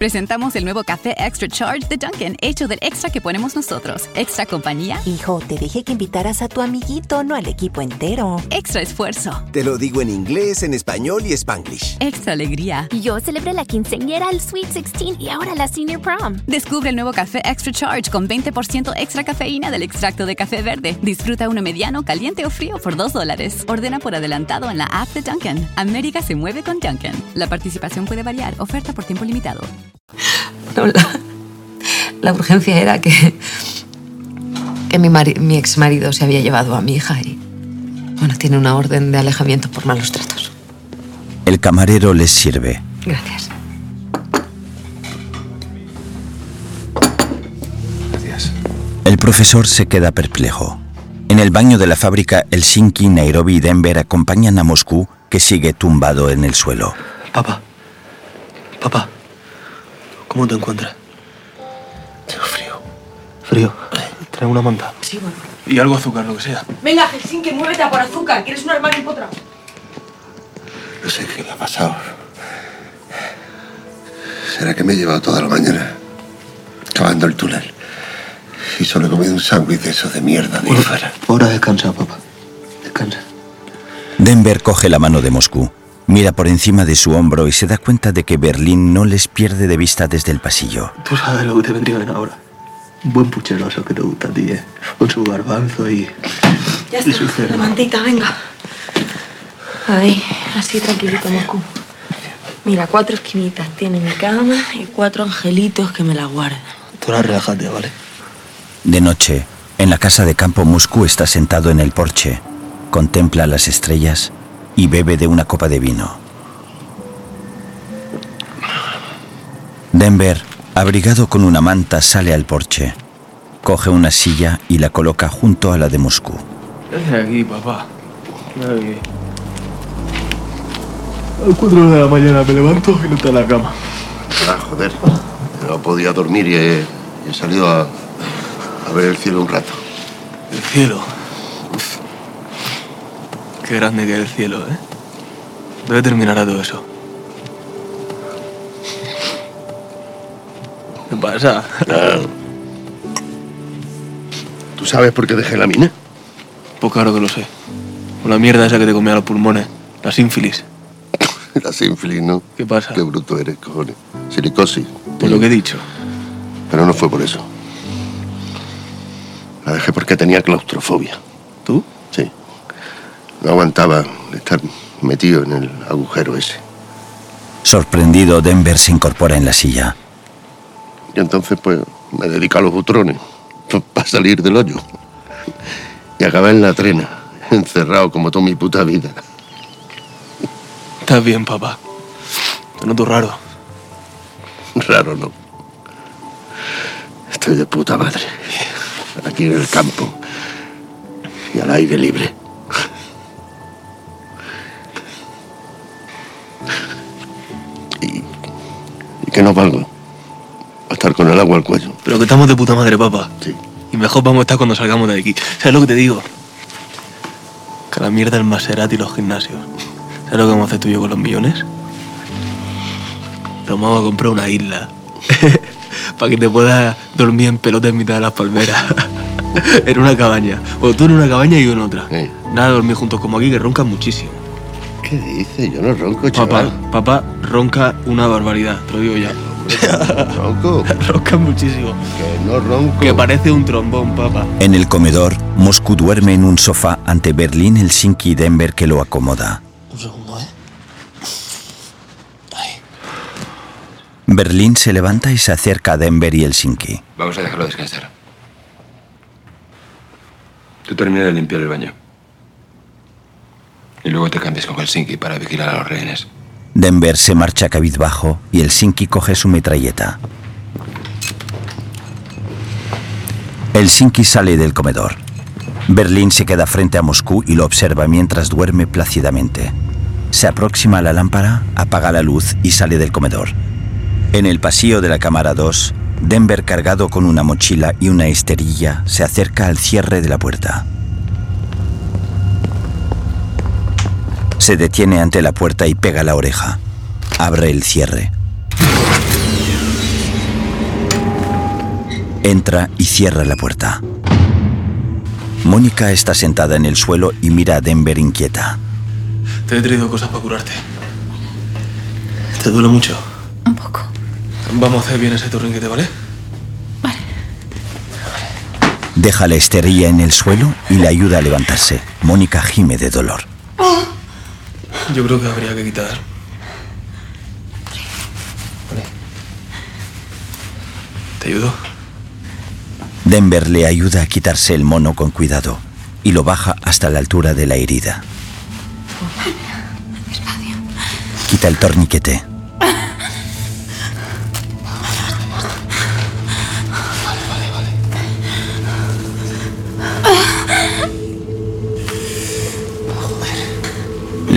Presentamos el nuevo café Extra Charge de Dunkin', hecho del extra que ponemos nosotros. Extra compañía. Hijo, te dije que invitaras a tu amiguito, no al equipo entero. Extra esfuerzo. Te lo digo en inglés, en español y spanglish. Extra alegría. Yo celebré la quinceañera, el Sweet 16 y ahora la Senior Prom. Descubre el nuevo café Extra Charge con 20% extra cafeína del extracto de café verde. Disfruta uno mediano, caliente o frío por 2 dólares. Ordena por adelantado en la app de Dunkin'. América se mueve con Dunkin'. La participación puede variar. Oferta por tiempo limitado. No, la, la urgencia era que, que mi, mari- mi ex marido se había llevado a mi hija y, bueno, tiene una orden de alejamiento por malos tratos. El camarero les sirve. Gracias. Gracias. El profesor se queda perplejo. En el baño de la fábrica, Helsinki, Nairobi y Denver acompañan a Moscú, que sigue tumbado en el suelo. Papá. Papá. ¿Cómo te encuentras? Tengo frío. ¿Frío? Trae una manta. Sí, bueno. Y algo de azúcar, lo que sea. Venga, Helsinki, muévete a por azúcar. ¿Quieres un armario empotrado? No sé qué le ha pasado. ¿Será que me he llevado toda la mañana cavando el túnel? Y solo he comido un sándwich de esos de mierda de fuera. Ahora descansa, papá. Descansa. Denver coge la mano de Moscú, mira por encima de su hombro y se da cuenta de que Berlín no les pierde de vista desde el pasillo. Tú sabes lo que te vendría bien ahora. Un buen puchero, eso que te gusta a ti, ¿eh? Con su garbanzo y... Ya y su está. La mantita, venga. Ahí, así tranquilito, Moscú. Mira, cuatro esquinitas tiene mi cama y cuatro angelitos que me la guardan. Tú ahora relájate, ¿vale? De noche, en la casa de campo, Moscú está sentado en el porche, contempla las estrellas y bebe de una copa de vino. Denver, abrigado con una manta, sale al porche. Coge una silla y la coloca junto a la de Moscú. Ven aquí, papá. Aquí. A las 4 de la mañana me levanto y no está en la cama. Ah, joder. No podía dormir y he, he salido a, a ver el cielo un rato. El cielo. Qué grande que es el cielo, ¿eh? ¿Dónde terminará todo eso? ¿Qué pasa? ¿Tú sabes por qué dejé la mina? Pues claro que lo sé. Con la mierda esa que te comía los pulmones. La sínfilis. La sínfilis, ¿no? ¿Qué pasa? Qué bruto eres, cojones. Silicosis. Por lo que he dicho. Pero no fue por eso. La dejé porque tenía claustrofobia. No aguantaba estar metido en el agujero ese. Sorprendido, Denver se incorpora en la silla. Y entonces, pues, me dedico a los butrones para salir del hoyo. Y acabé en la trena, encerrado como toda mi puta vida. Estás bien, papá. Te noto raro. Raro no. Estoy de puta madre. Aquí en el campo. Y al aire libre. Y que no valgo. A estar con el agua al cuello. Pero que estamos de puta madre, papá. Sí. Y mejor vamos a estar cuando salgamos de aquí. ¿Sabes lo que te digo? Que la mierda el Maserati y los gimnasios. ¿Sabes lo que vamos a hacer tú y yo con los millones? Nos vamos a comprar una isla. Para que te puedas dormir en pelota en mitad de las palmeras. en una cabaña. O tú en una cabaña y yo en otra. Eh. Nada de dormir juntos como aquí, que roncan muchísimo. ¿Qué dices? Yo no ronco, Papá, chaval. papá ronca una barbaridad, te lo digo ya. ¿Ronco? ronca muchísimo. Que no ronco. Que parece un trombón, papá. En el comedor, Moscú duerme en un sofá ante Berlín, Helsinki y Denver que lo acomoda. Un segundo, ¿eh? Berlín se levanta y se acerca a Denver y Helsinki. Vamos a dejarlo descansar. Tú termina de limpiar el baño. Y luego te cambias con Helsinki para vigilar a los rehenes. Denver se marcha cabizbajo y Helsinki coge su metralleta. Helsinki sale del comedor. Berlín se queda frente a Moscú y lo observa mientras duerme plácidamente. Se aproxima a la lámpara, apaga la luz y sale del comedor. En el pasillo de la cámara 2, Denver cargado con una mochila y una esterilla se acerca al cierre de la puerta. Se detiene ante la puerta y pega la oreja. Abre el cierre. Entra y cierra la puerta. Mónica está sentada en el suelo y mira a Denver inquieta. Te he traído cosas para curarte. ¿Te duele mucho? Un poco. Vamos a hacer bien ese torniquete, ¿vale? Deja la esterilla en el suelo y le ayuda a levantarse. Mónica gime de dolor. Yo creo que habría que quitar. ¿Te ayudo? Denver le ayuda a quitarse el mono con cuidado y lo baja hasta la altura de la herida. Quita el torniquete.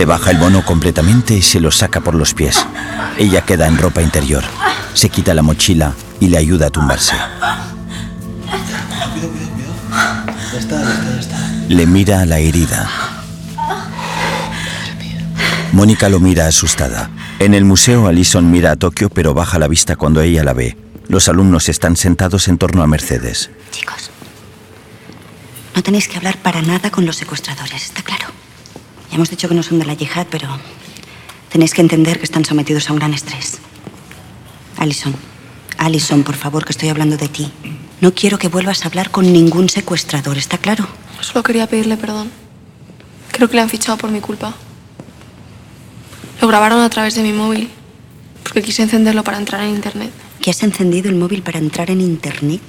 Le baja el mono completamente y se lo saca por los pies. Ella queda en ropa interior. Se quita la mochila y le ayuda a tumbarse. Ya está, ya está, ya está. Le mira a la herida. Mónica lo mira asustada. En el museo, Alison mira a Tokio, pero baja la vista cuando ella la ve. Los alumnos están sentados en torno a Mercedes. Chicos, no tenéis que hablar para nada con los secuestradores, ¿está claro? Ya hemos dicho que no son de la yihad, pero tenéis que entender que están sometidos a un gran estrés. Alison, Alison, por favor, que estoy hablando de ti. No quiero que vuelvas a hablar con ningún secuestrador, ¿está claro? Solo quería pedirle perdón. Creo que le han fichado por mi culpa. Lo grabaron a través de mi móvil, porque quise encenderlo para entrar en internet. ¿Que has encendido el móvil para entrar en internet?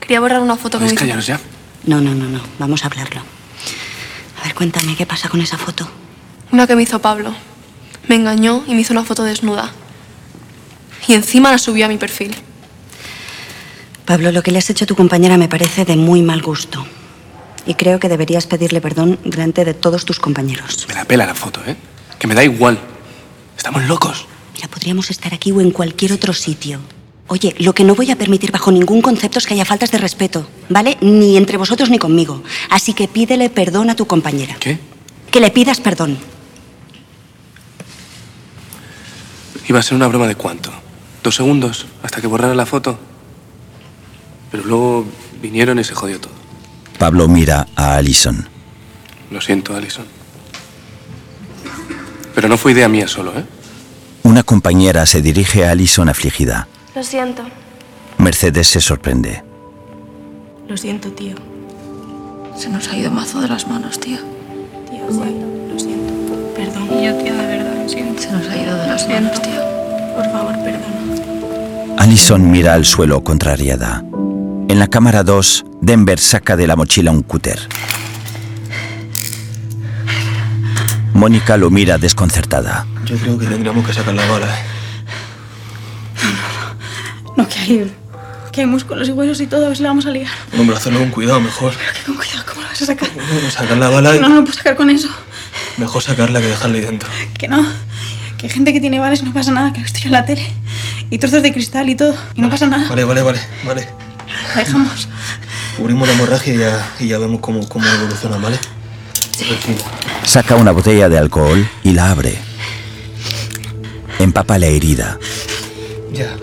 Quería borrar una foto que me hizo... ya? No, no, no, no. Vamos a hablarlo. A ver, cuéntame, ¿qué pasa con esa foto? Una que me hizo Pablo. Me engañó y me hizo una foto desnuda. Y encima la subió a mi perfil. Pablo, lo que le has hecho a tu compañera me parece de muy mal gusto. Y creo que deberías pedirle perdón delante de todos tus compañeros. Me la pela la foto, ¿eh? Que me da igual. Estamos locos. Mira, podríamos estar aquí o en cualquier otro sitio. Oye, lo que no voy a permitir bajo ningún concepto es que haya faltas de respeto, ¿vale? Ni entre vosotros ni conmigo. Así que pídele perdón a tu compañera. ¿Qué? Que le pidas perdón. Iba a ser una broma de cuánto. Dos segundos hasta que borrara la foto. Pero luego vinieron y se jodió todo. Pablo mira a Alison. Lo siento, Alison. Pero no fue idea mía solo, ¿eh? Una compañera se dirige a Alison afligida. Lo siento. Mercedes se sorprende. Lo siento, tío. Se nos ha ido mazo de las manos, tío. Tío, sí, lo siento. Perdón. Y yo, tío, de verdad, lo siento. Se nos ha ido de las manos, tío. Por favor, perdona. Alison mira al suelo contrariada. En la cámara 2, Denver saca de la mochila un cúter. Mónica lo mira desconcertada. Yo creo que tendríamos que sacar la bala, ¿eh? No, que hay, que hay músculos y huesos y todo, a ver si la vamos a liar. Hombre, hacerlo con cuidado, mejor. Que con cuidado, ¿cómo la vas a sacar? Sacar la bala y... No, no lo puedo sacar con eso. Mejor sacarla que dejarla ahí dentro. Que no. Que hay gente que tiene balas y no pasa nada, que lo estoy en la tele. Y trozos de cristal y todo. Y no pasa nada. Vale, vale, vale, vale. La dejamos. Cubrimos la hemorragia y ya, y ya vemos cómo, cómo evoluciona, ¿vale? Tranquilo. Saca una botella de alcohol y la abre. Empapa la herida. Ya,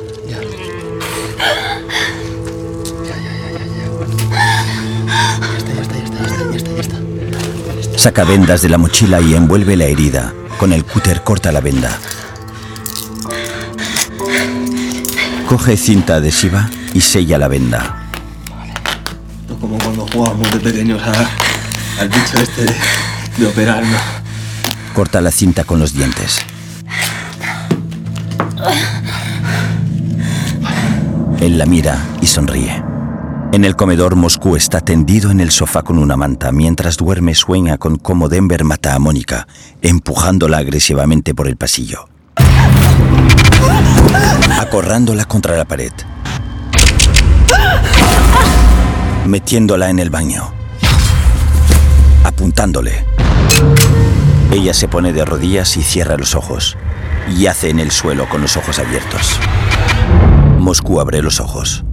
Saca vendas de la mochila y envuelve la herida. Con el cúter corta la venda. Coge cinta adhesiva y sella la venda. No como cuando jugábamos de pequeños a- al bicho este de, de operar, ¿no? Corta la cinta con los dientes. Él la mira y sonríe. En el comedor, Moscú está tendido en el sofá con una manta. Mientras duerme, sueña con cómo Denver mata a Mónica, empujándola agresivamente por el pasillo. Acorrándola contra la pared. Metiéndola en el baño. Apuntándole. Ella se pone de rodillas y cierra los ojos. Yace en el suelo con los ojos abiertos. Moscú abre los ojos.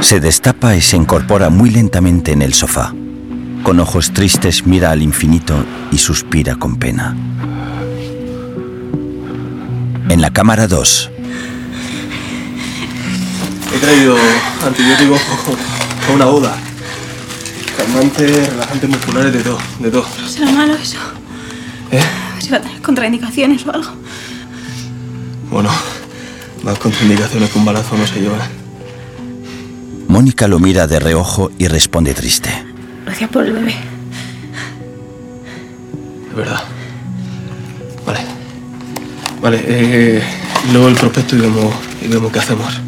Se destapa y se incorpora muy lentamente en el sofá. Con ojos tristes mira al infinito y suspira con pena. En la cámara 2, He traído antibióticos para una boda. Calmantes, relajantes musculares, de todo, de todo. ¿Será malo eso? ¿Eh? Si va a tener contraindicaciones o algo. Bueno, más contraindicaciones que un balazo no se lleva. Mónica lo mira de reojo y responde triste. Gracias por el bebé. Es verdad. Vale. Vale, eh, luego el prospecto y vemos, y vemos qué hacemos.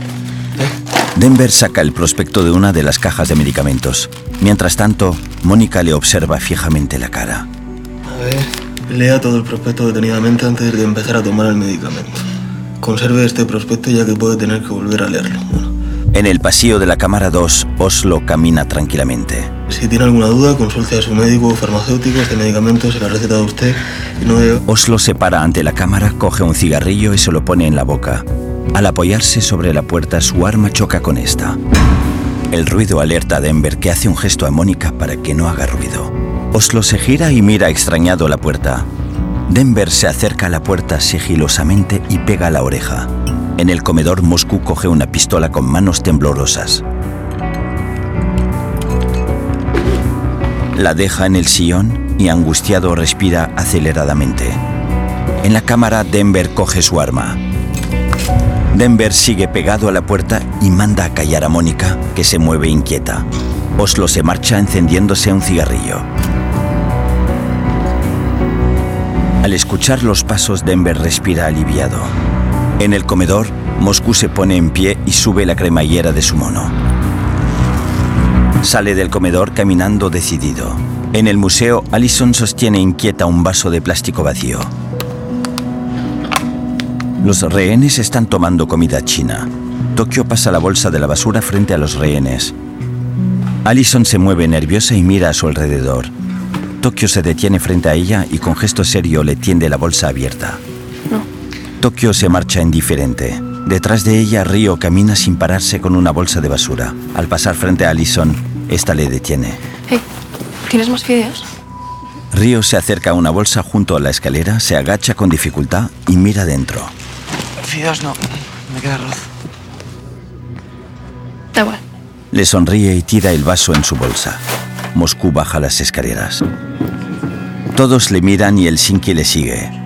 Denver saca el prospecto de una de las cajas de medicamentos. Mientras tanto, Mónica le observa fijamente la cara. A ver, lea todo el prospecto detenidamente antes de empezar a tomar el medicamento. Conserve este prospecto ya que puede tener que volver a leerlo. En el pasillo de la cámara 2, Oslo camina tranquilamente. Si tiene alguna duda, consulte a su médico o farmacéutico. Este medicamento se lo ha recetado usted y no debe... Oslo se para ante la cámara, coge un cigarrillo y se lo pone en la boca. Al apoyarse sobre la puerta, su arma choca con esta. El ruido alerta a Denver que hace un gesto a Mónica para que no haga ruido. Oslo se gira y mira extrañado la puerta. Denver se acerca a la puerta sigilosamente y pega la oreja. En el comedor, Moscú coge una pistola con manos temblorosas. La deja en el sillón y angustiado respira aceleradamente. En la cámara, Denver coge su arma. Denver sigue pegado a la puerta y manda a callar a Mónica, que se mueve inquieta. Oslo se marcha encendiéndose un cigarrillo. Al escuchar los pasos, Denver respira aliviado. En el comedor, Moscú se pone en pie y sube la cremallera de su mono. Sale del comedor caminando decidido. En el museo, Allison sostiene inquieta un vaso de plástico vacío. Los rehenes están tomando comida china. Tokio pasa la bolsa de la basura frente a los rehenes. Allison se mueve nerviosa y mira a su alrededor. Tokio se detiene frente a ella y con gesto serio le tiende la bolsa abierta. Tokio se marcha indiferente. Detrás de ella, Río camina sin pararse con una bolsa de basura. Al pasar frente a Allison, esta le detiene. Hey, ¿tienes más fideos? Río se acerca a una bolsa junto a la escalera, se agacha con dificultad y mira dentro. Fideos no. Me queda arroz. Da igual. Le sonríe y tira el vaso en su bolsa. Moscú baja las escaleras. Todos le miran y el Sinki le sigue.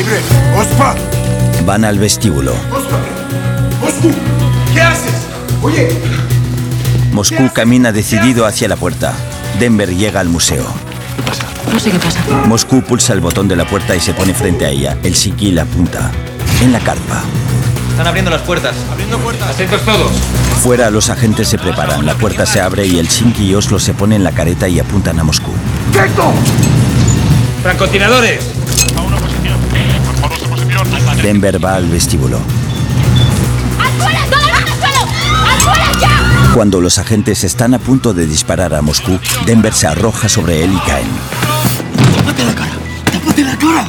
¡Libre! ¡Ospa! Van al vestíbulo. ¡Moscú! ¿Qué haces? Oye, Moscú camina decidido hacia la puerta. Denver llega al museo. No sé qué pasa. Moscú pulsa el botón de la puerta y se pone frente a ella. El Sinki la apunta. En la carpa. Están abriendo las puertas. Abriendo puertas. Atentos todos. Fuera los agentes se preparan. La puerta se abre y el Sinki y Oslo se ponen la careta y apuntan a Moscú. ¡Quieto! Francotiradores. Denver va al vestíbulo. ¡Al! ¡Todo el mundo al suelo! ¡Al suelo ya! Cuando los agentes están a punto de disparar a Moscú, Denver se arroja sobre él y caen. ¡Tápate la cara! ¡Tápate la cara!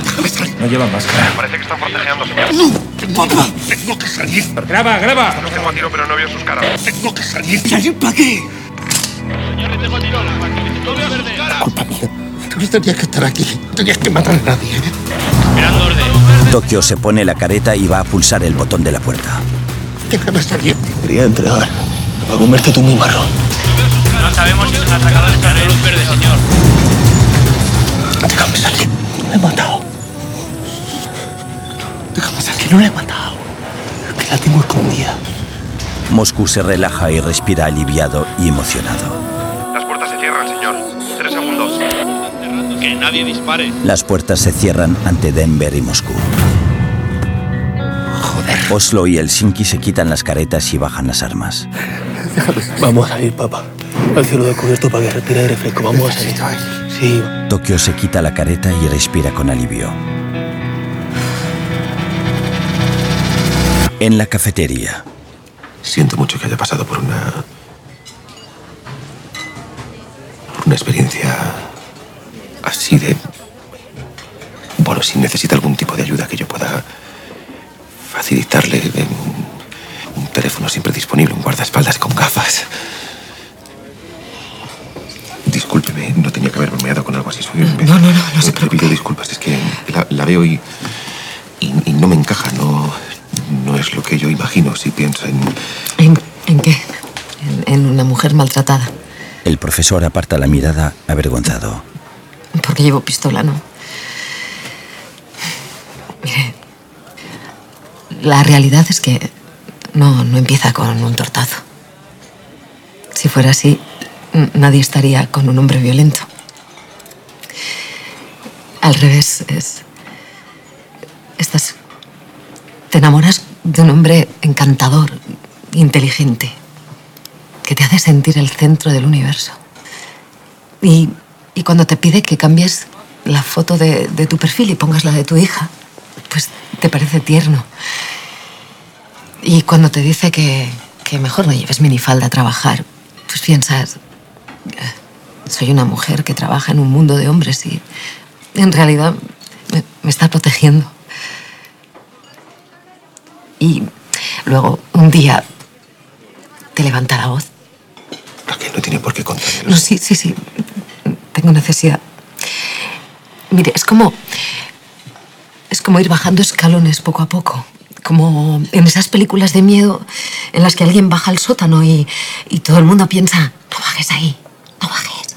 No llevan máscara. Parece que están forcejeando, señor. ¡No! ¡Papá! ¡Tengo que salir! Graba, graba. Los tengo a tiro, pero no veo sus caras. ¡Tengo que salir! ¿Salir para qué? Culpa mía. Tú no tenías que estar aquí. No tenías que matar a nadie. Tokio se pone la careta y va a pulsar el botón de la puerta. Déjame salir. Quería entregar. Para comerte tú muy marrón. No sabemos si nos ha sacado el carril luz verde, señor. Déjame salir. No la he matado. Déjame salir. No la he matado. Es que la tengo escondida. Moscú se relaja y respira aliviado y emocionado. Nadie dispare. Las puertas se cierran ante Denver y Moscú. Oslo y Helsinki se quitan las caretas y bajan las armas. Vamos a ir, papá. Al cielo descubierto para que retire aire fresco. Vamos a salir. Sí. Tokio se quita la careta y respira con alivio. En la cafetería, Siento mucho que haya pasado por una. por una experiencia. Así de. Bueno, si necesita algún tipo de ayuda que yo pueda facilitarle. Un teléfono siempre disponible, un guardaespaldas con gafas. Discúlpeme, no tenía que haber bromeado con algo así. Soy- me- No, no, no, no se le pido disculpas, es que la, la veo y, y, y no me encaja, no, no es lo que yo imagino si pienso en... ¿En, en qué? En, en una mujer maltratada. el profesor aparta la mirada avergonzado. Porque llevo pistola, ¿no? Mire, la realidad es que no, no empieza con un tortazo. Si fuera así, nadie estaría con un hombre violento. Al revés, es. Estás. Te enamoras de un hombre encantador, inteligente, que te hace sentir el centro del universo. Y, y cuando te pide que cambies la foto de, de tu perfil y pongas la de tu hija, pues te parece tierno. Y cuando te dice que, que mejor no lleves minifalda a trabajar, pues piensas, "Eh, soy una mujer que trabaja en un mundo de hombres y en realidad me, me está protegiendo. Y luego un día te levanta la voz. Raquel, no tiene por qué contármelo. No, sí, sí, sí. Tengo necesidad. Mire, es como. Es como ir bajando escalones poco a poco. Como en esas películas de miedo en las que alguien baja al sótano y, y todo el mundo piensa: no bajes ahí, no bajes.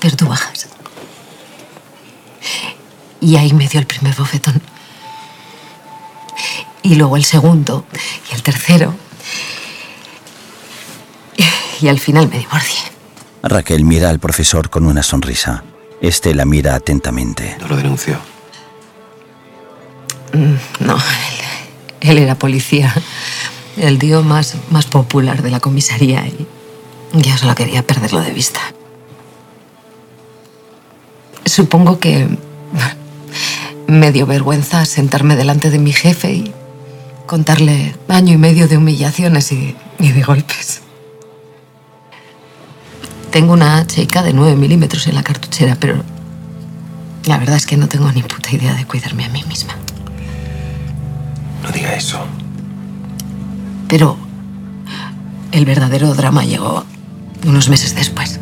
Pero tú bajas. Y ahí me dio el primer bofetón. Y luego el segundo y el tercero. Y al final me divorcié. Raquel mira al profesor con una sonrisa. Este la mira atentamente. No lo denunció. Mm, No, él, él era policía. El tío más, más popular de la comisaría y yo solo quería perderlo de vista. Supongo que me dio vergüenza sentarme delante de mi jefe y contarle año y medio de humillaciones y, y de golpes. Tengo una H de 9 milímetros en la cartuchera, pero la verdad es que no tengo ni puta idea de cuidarme a mí misma. No diga eso. Pero el verdadero drama llegó unos meses después.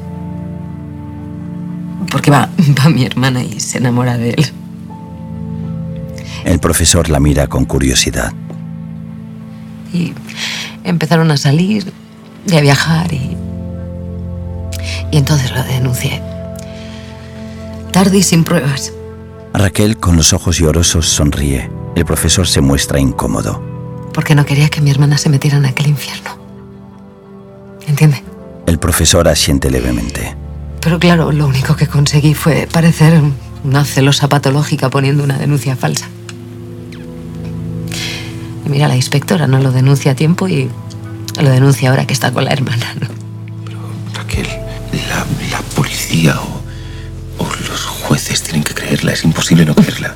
Porque va, va mi hermana y se enamora de él. El profesor la mira con curiosidad. Y empezaron a salir y a viajar y... Y entonces lo denuncié. Tarde y sin pruebas. Raquel, con los ojos llorosos, sonríe. El profesor se muestra incómodo. Porque no quería que mi hermana se metiera en aquel infierno. ¿Entiende? El profesor asiente levemente. Pero claro, lo único que conseguí fue parecer una celosa patológica poniendo una denuncia falsa. Y mira, la inspectora no lo denuncia a tiempo y lo denuncia ahora que está con la hermana, ¿no? Raquel, la, la policía o, o los jueces tienen que creerla. Es imposible no creerla.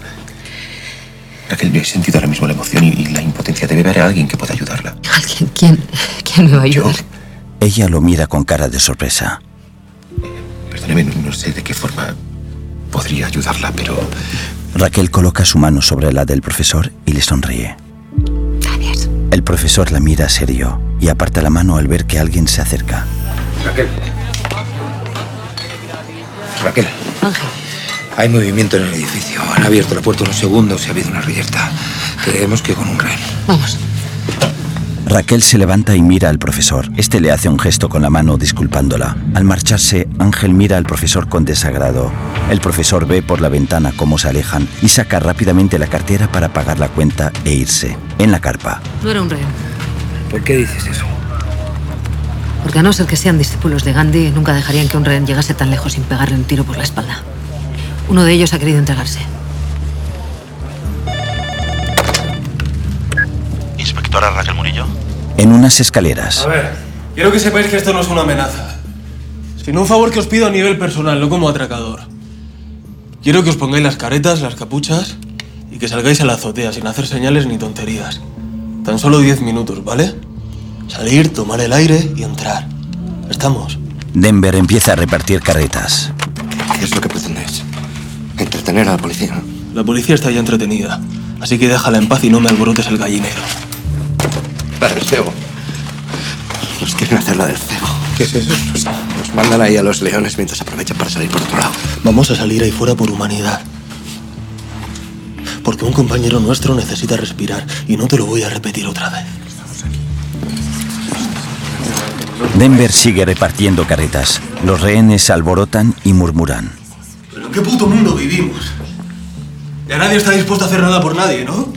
Raquel, yo he sentido ahora mismo la emoción y, y la impotencia. Debe haber alguien que pueda ayudarla. ¿Alguien? ¿Quién? ¿Quién me va a ayudar? Ella lo mira con cara de sorpresa. Perdóneme, no, no sé de qué forma podría ayudarla, pero Raquel coloca su mano sobre la del profesor y le sonríe. Gracias. El profesor la mira serio y aparta la mano al ver que alguien se acerca. Raquel. Raquel. Ángel. Hay movimiento en el edificio. Han abierto la puerta unos segundos y ha habido una reyerta. Creemos que con un rehén. Vamos. Raquel se levanta y mira al profesor. Este le hace un gesto con la mano disculpándola. Al marcharse, Ángel mira al profesor con desagrado. El profesor ve por la ventana cómo se alejan y saca rápidamente la cartera para pagar la cuenta e irse. En la carpa, No era un rehén. ¿Por qué dices eso? Porque a no ser que sean discípulos de Gandhi, nunca dejarían que un rehén llegase tan lejos sin pegarle un tiro por la espalda. Uno de ellos ha querido entregarse. Inspectora Raquel Murillo. en unas escaleras, A ver, quiero que sepáis que esto no es una amenaza. Sino un favor que os pido a nivel personal, no como atracador. Quiero que os pongáis las caretas, las capuchas y que salgáis a la azotea sin hacer señales ni tonterías. Tan solo 10 minutos, ¿vale? Salir, tomar el aire y entrar. ¿Estamos? Denver empieza a repartir carretas. ¿Qué es lo que pretendes? Entretener a la policía. La policía está ya entretenida, así que déjala en paz y no me alborotes el gallinero. La del cebo. Nos quieren hacer la del cebo. ¿Qué es eso? Nos, nos mandan ahí a los leones mientras aprovechan para salir por otro lado. Vamos a salir ahí fuera por humanidad. Porque un compañero nuestro necesita respirar y no te lo voy a repetir otra vez. Denver sigue repartiendo carretas. Los rehenes se alborotan y murmuran. ¿Pero en qué puto mundo vivimos? Ya nadie está dispuesto a hacer nada por nadie, ¿no?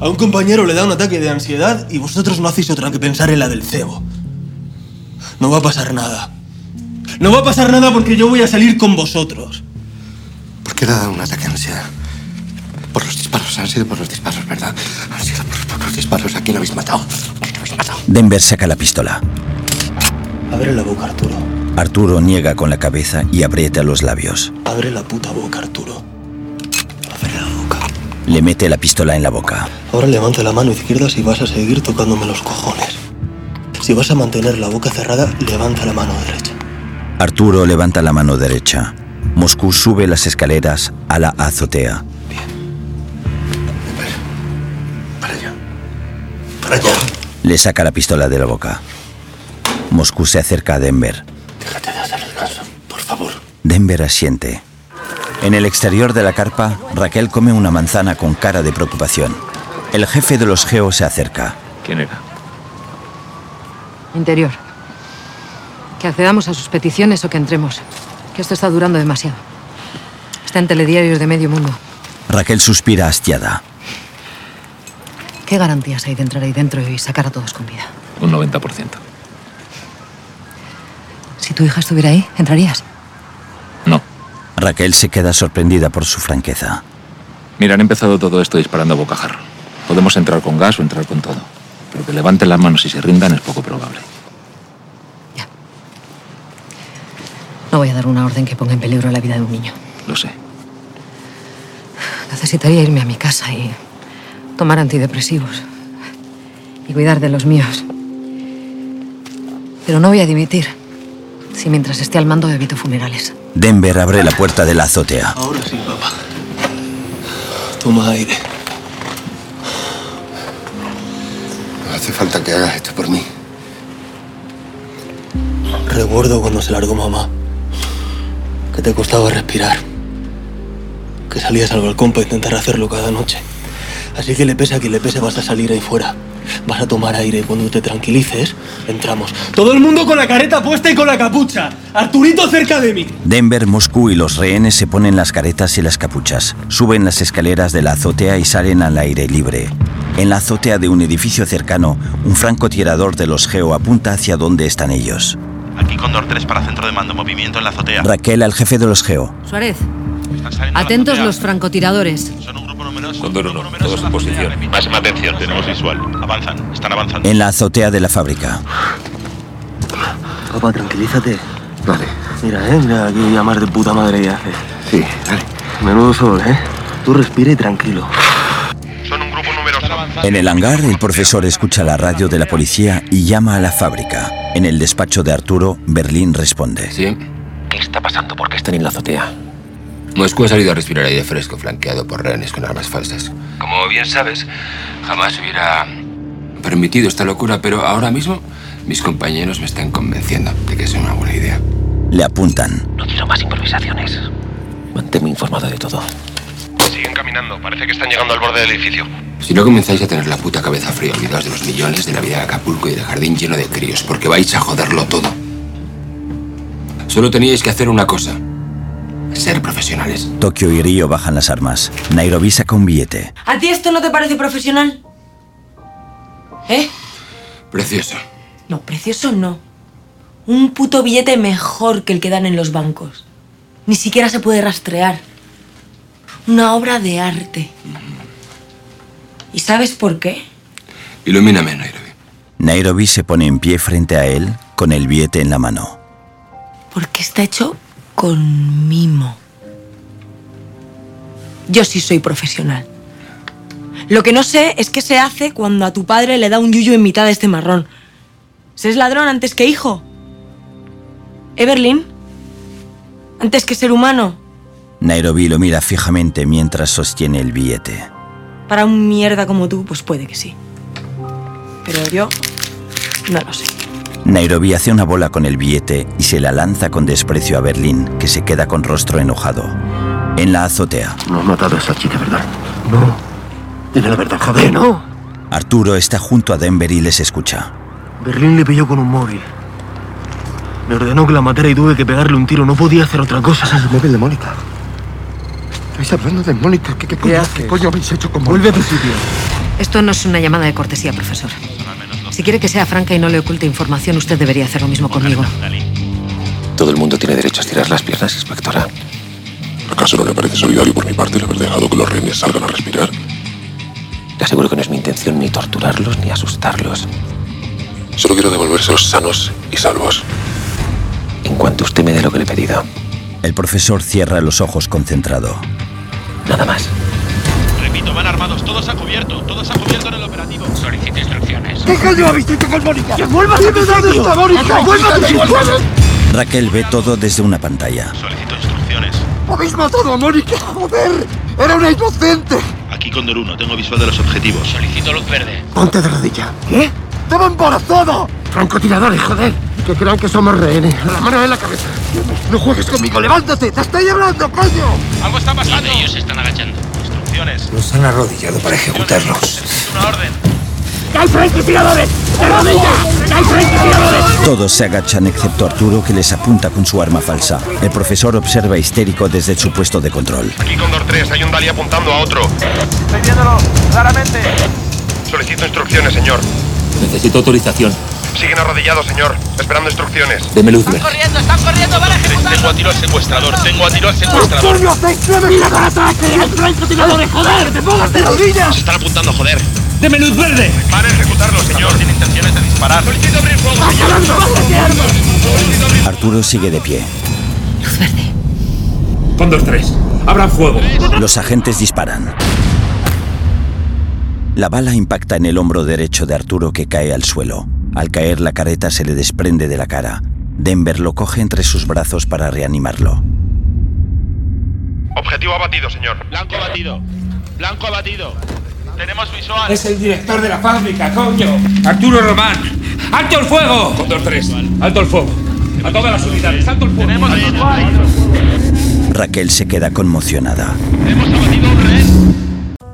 A un compañero le da un ataque de ansiedad y vosotros no hacéis otra que pensar en la del cebo. No va a pasar nada. No va a pasar nada porque yo voy a salir con vosotros. ¿Por qué le ha dado un ataque de ansiedad? Por los disparos. Han sido por los disparos, ¿verdad? Han sido por, por los disparos. ¿A quién habéis matado? ¿A quién habéis matado? Denver saca la pistola. Abre la boca, Arturo. Arturo niega con la cabeza y aprieta los labios. Abre la puta boca, Arturo. Le mete la pistola en la boca. Ahora levanta la mano izquierda si vas a seguir tocándome los cojones. Si vas a mantener la boca cerrada, levanta la mano derecha. Arturo levanta la mano derecha. Moscú sube las escaleras a la azotea. Para allá. Para allá. Le saca la pistola de la boca. Moscú se acerca a Denver. Déjate de hacer el caso, por favor. Denver asiente. En el exterior de la carpa, Raquel come una manzana con cara de preocupación. El jefe de los geos se acerca. ¿Quién era? Interior. Que accedamos a sus peticiones o que entremos. Que esto está durando demasiado. Está en telediarios de medio mundo. Raquel suspira hastiada. ¿Qué garantías hay de entrar ahí dentro y sacar a todos con vida? Un 90%. Si tu hija estuviera ahí, ¿entrarías? Raquel se queda sorprendida por su franqueza. Mira, han empezado todo esto disparando a bocajarro. Podemos entrar con gas o entrar con todo. Pero que levanten las manos y se rindan es poco probable. No voy a dar una orden que ponga en peligro la vida de un niño. Lo sé. Necesitaría irme a mi casa y tomar antidepresivos. Y cuidar de los míos. Pero no voy a dimitir si mientras esté al mando evito funerales. Denver abre la puerta de la azotea. Ahora sí, papá. Toma aire. No hace falta que hagas esto por mí. Recuerdo cuando se largó mamá. Que te costaba respirar. Que salías al balcón para intentar hacerlo cada noche. Así que le pese a quien le pese, vas a salir ahí fuera. Vas a tomar aire y cuando te tranquilices, entramos. Todo el mundo con la careta puesta y con la capucha. Arturito cerca de mí. Denver, Moscú y los rehenes se ponen las caretas y las capuchas. Suben las escaleras de la azotea y salen al aire libre. En la azotea de un edificio cercano, un francotirador de los Geo apunta hacia donde están ellos. Aquí Condor 3 para centro de mando movimiento en la azotea. Raquel al jefe de los Geo. Suárez, atentos los francotiradores. Condor 1, todos en posición. Máxima atención, tenemos visual. Avanzan, están avanzando. En la azotea de la fábrica. Papá, tranquilízate. Vale. Mira, eh, mira aquí llamar de puta madre ya hace. Sí, dale. Menudo sol, eh. Tú respira y tranquilo. En el hangar, el profesor escucha la radio de la policía y llama a la fábrica. En el despacho de Arturo, Berlín responde. ¿Sí? ¿Qué está pasando? ¿Por qué están en la azotea? Moscú ha salido a respirar aire fresco, flanqueado por rehenes con armas falsas. Como bien sabes, jamás hubiera permitido esta locura, pero ahora mismo mis compañeros me están convenciendo de que es una buena idea. Le apuntan. No quiero más improvisaciones. Manténme informado de todo. Siguen caminando. Parece que están llegando al borde del edificio. Si no comenzáis a tener la puta cabeza fría, olvidaos de los millones, de la vida de Acapulco y del jardín lleno de críos, porque vais a joderlo todo. Solo teníais que hacer una cosa. Ser profesionales. Tokio y Río bajan las armas. Nairobi saca un billete. ¿A ti esto no te parece profesional? ¿Eh? Precioso. No, precioso no. Un puto billete mejor que el que dan en los bancos. Ni siquiera se puede rastrear. Una obra de arte. ¿Y sabes por qué? Ilumíname, Nairobi. Nairobi se pone en pie frente a él con el billete en la mano. Porque está hecho con mimo. Yo sí soy profesional. Lo que no sé es qué se hace cuando a tu padre le da un yuyu en mitad de este marrón. ¿Se es ladrón antes que hijo? ¿Everlin? ¿Antes que ser humano? Nairobi lo mira fijamente mientras sostiene el billete. Para un mierda como tú, pues puede que sí. Pero yo no lo sé. Nairobi hace una bola con el billete y se la lanza con desprecio a Berlín, que se queda con rostro enojado. En la azotea, No has matado a esa chica, ¿verdad? No. Dime la verdad, joder, no. Arturo está junto a Denver y les escucha. Berlín le pilló con un móvil. Me ordenó que la matara y tuve que pegarle un tiro. No podía hacer otra cosa. Es el móvil de Mónica. Estáis hablando de Mónica. ¿Qué, qué, coño, haces? ¿Qué coño habéis hecho con Vuelve a Mónica? tu sitio. Esto no es una llamada de cortesía, profesor. Si quiere que sea franca y no le oculte información, usted debería hacer lo mismo conmigo. Todo el mundo tiene derecho a estirar las piernas, inspectora. ¿Acaso no le parece solidario por mi parte el haber dejado que los rehenes salgan a respirar? Le aseguro que no es mi intención ni torturarlos ni asustarlos. Solo quiero devolvérselos sanos y salvos. En cuanto usted me dé lo que le he pedido. El profesor cierra los ojos concentrado. Nada más. Repito, van armados, todos a cubierto, todos a cubierto en el operativo. Solicito instrucciones. ¿Qué coño habéis hecho con Mónica? ¡Que vuelvas a tu sitio! Mónica! ¡Vuelva a tu sitio! Raquel ve todo desde una pantalla. Solicito instrucciones. ¡Habéis matado a Mónica! ¡Joder! ¡Era una inocente! Aquí Condor 1, tengo visual de los objetivos. Solicito luz verde. Ponte de rodilla. ¿Qué? ¡Estaba embarazada! Francotiradores, joder. Que crean que somos rehenes. La mano en la cabeza. No juegues conmigo, levántate. ¡Te estoy hablando, coño! Algo está pasando. ellos se están agachando. Instrucciones. Nos han arrodillado para ejecutarlos. Una orden. ¡Que hay francotiradores! ¡De rodillas! ¡Que hay francotiradores! Todos se agachan excepto Arturo que les apunta con su arma falsa. El profesor observa histérico desde su puesto de control. Aquí Condor 3, hay un Dali apuntando a otro. Estoy viéndolo, claramente. Solicito instrucciones, señor. Necesito autorización. Siguen arrodillados, señor, esperando instrucciones. Deme luz verde. corriendo, están corriendo, van a ejecutar. Tengo a tiro al secuestrador, tengo a tiro al secuestrador. ¡Mira para atrás! ¡Que hay francotiradores! ¡Joder! ¡Te pongas de rodillas! Se están apuntando, joder. ¡Deme luz verde! Van a ejecutarlo, señor. Tiene intenciones de disparar. Solicito abrir fuego, Arturo sigue de pie. Con dos, tres. Abran fuego. Los agentes disparan. La bala impacta en el hombro derecho de Arturo que cae al suelo. Al caer la careta se le desprende de la cara. Denver lo coge entre sus brazos para reanimarlo. Objetivo abatido, señor. Blanco abatido. Blanco abatido. Tenemos visual. Es el director de la fábrica, coño. Arturo Román. ¡Alto el fuego! Con dos, tres. ¡Alto el fuego! A todas las unidades, alto el fuego. Tenemos visual. Raquel se queda conmocionada. Hemos abatido un.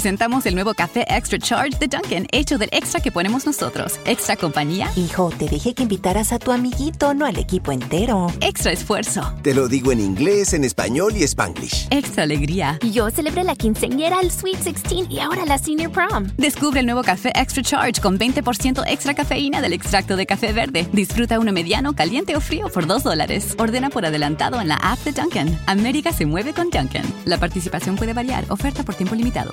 Presentamos el nuevo café Extra Charge de Dunkin', hecho del extra que ponemos nosotros. Extra compañía, Hijo, te dije que invitaras a tu amiguito, no al equipo entero. extra esfuerzo, Te lo digo en inglés, en español y spanglish. extra alegría. Yo celebré la quinceañera, el Sweet 16 y ahora la Senior Prom. Descubre el nuevo café Extra Charge con 20% extra cafeína del extracto de café verde. Disfruta uno mediano, caliente o frío por 2 dólares. Ordena por adelantado en la app de Dunkin'. América se mueve con Dunkin'. La participación puede variar. Oferta por tiempo limitado.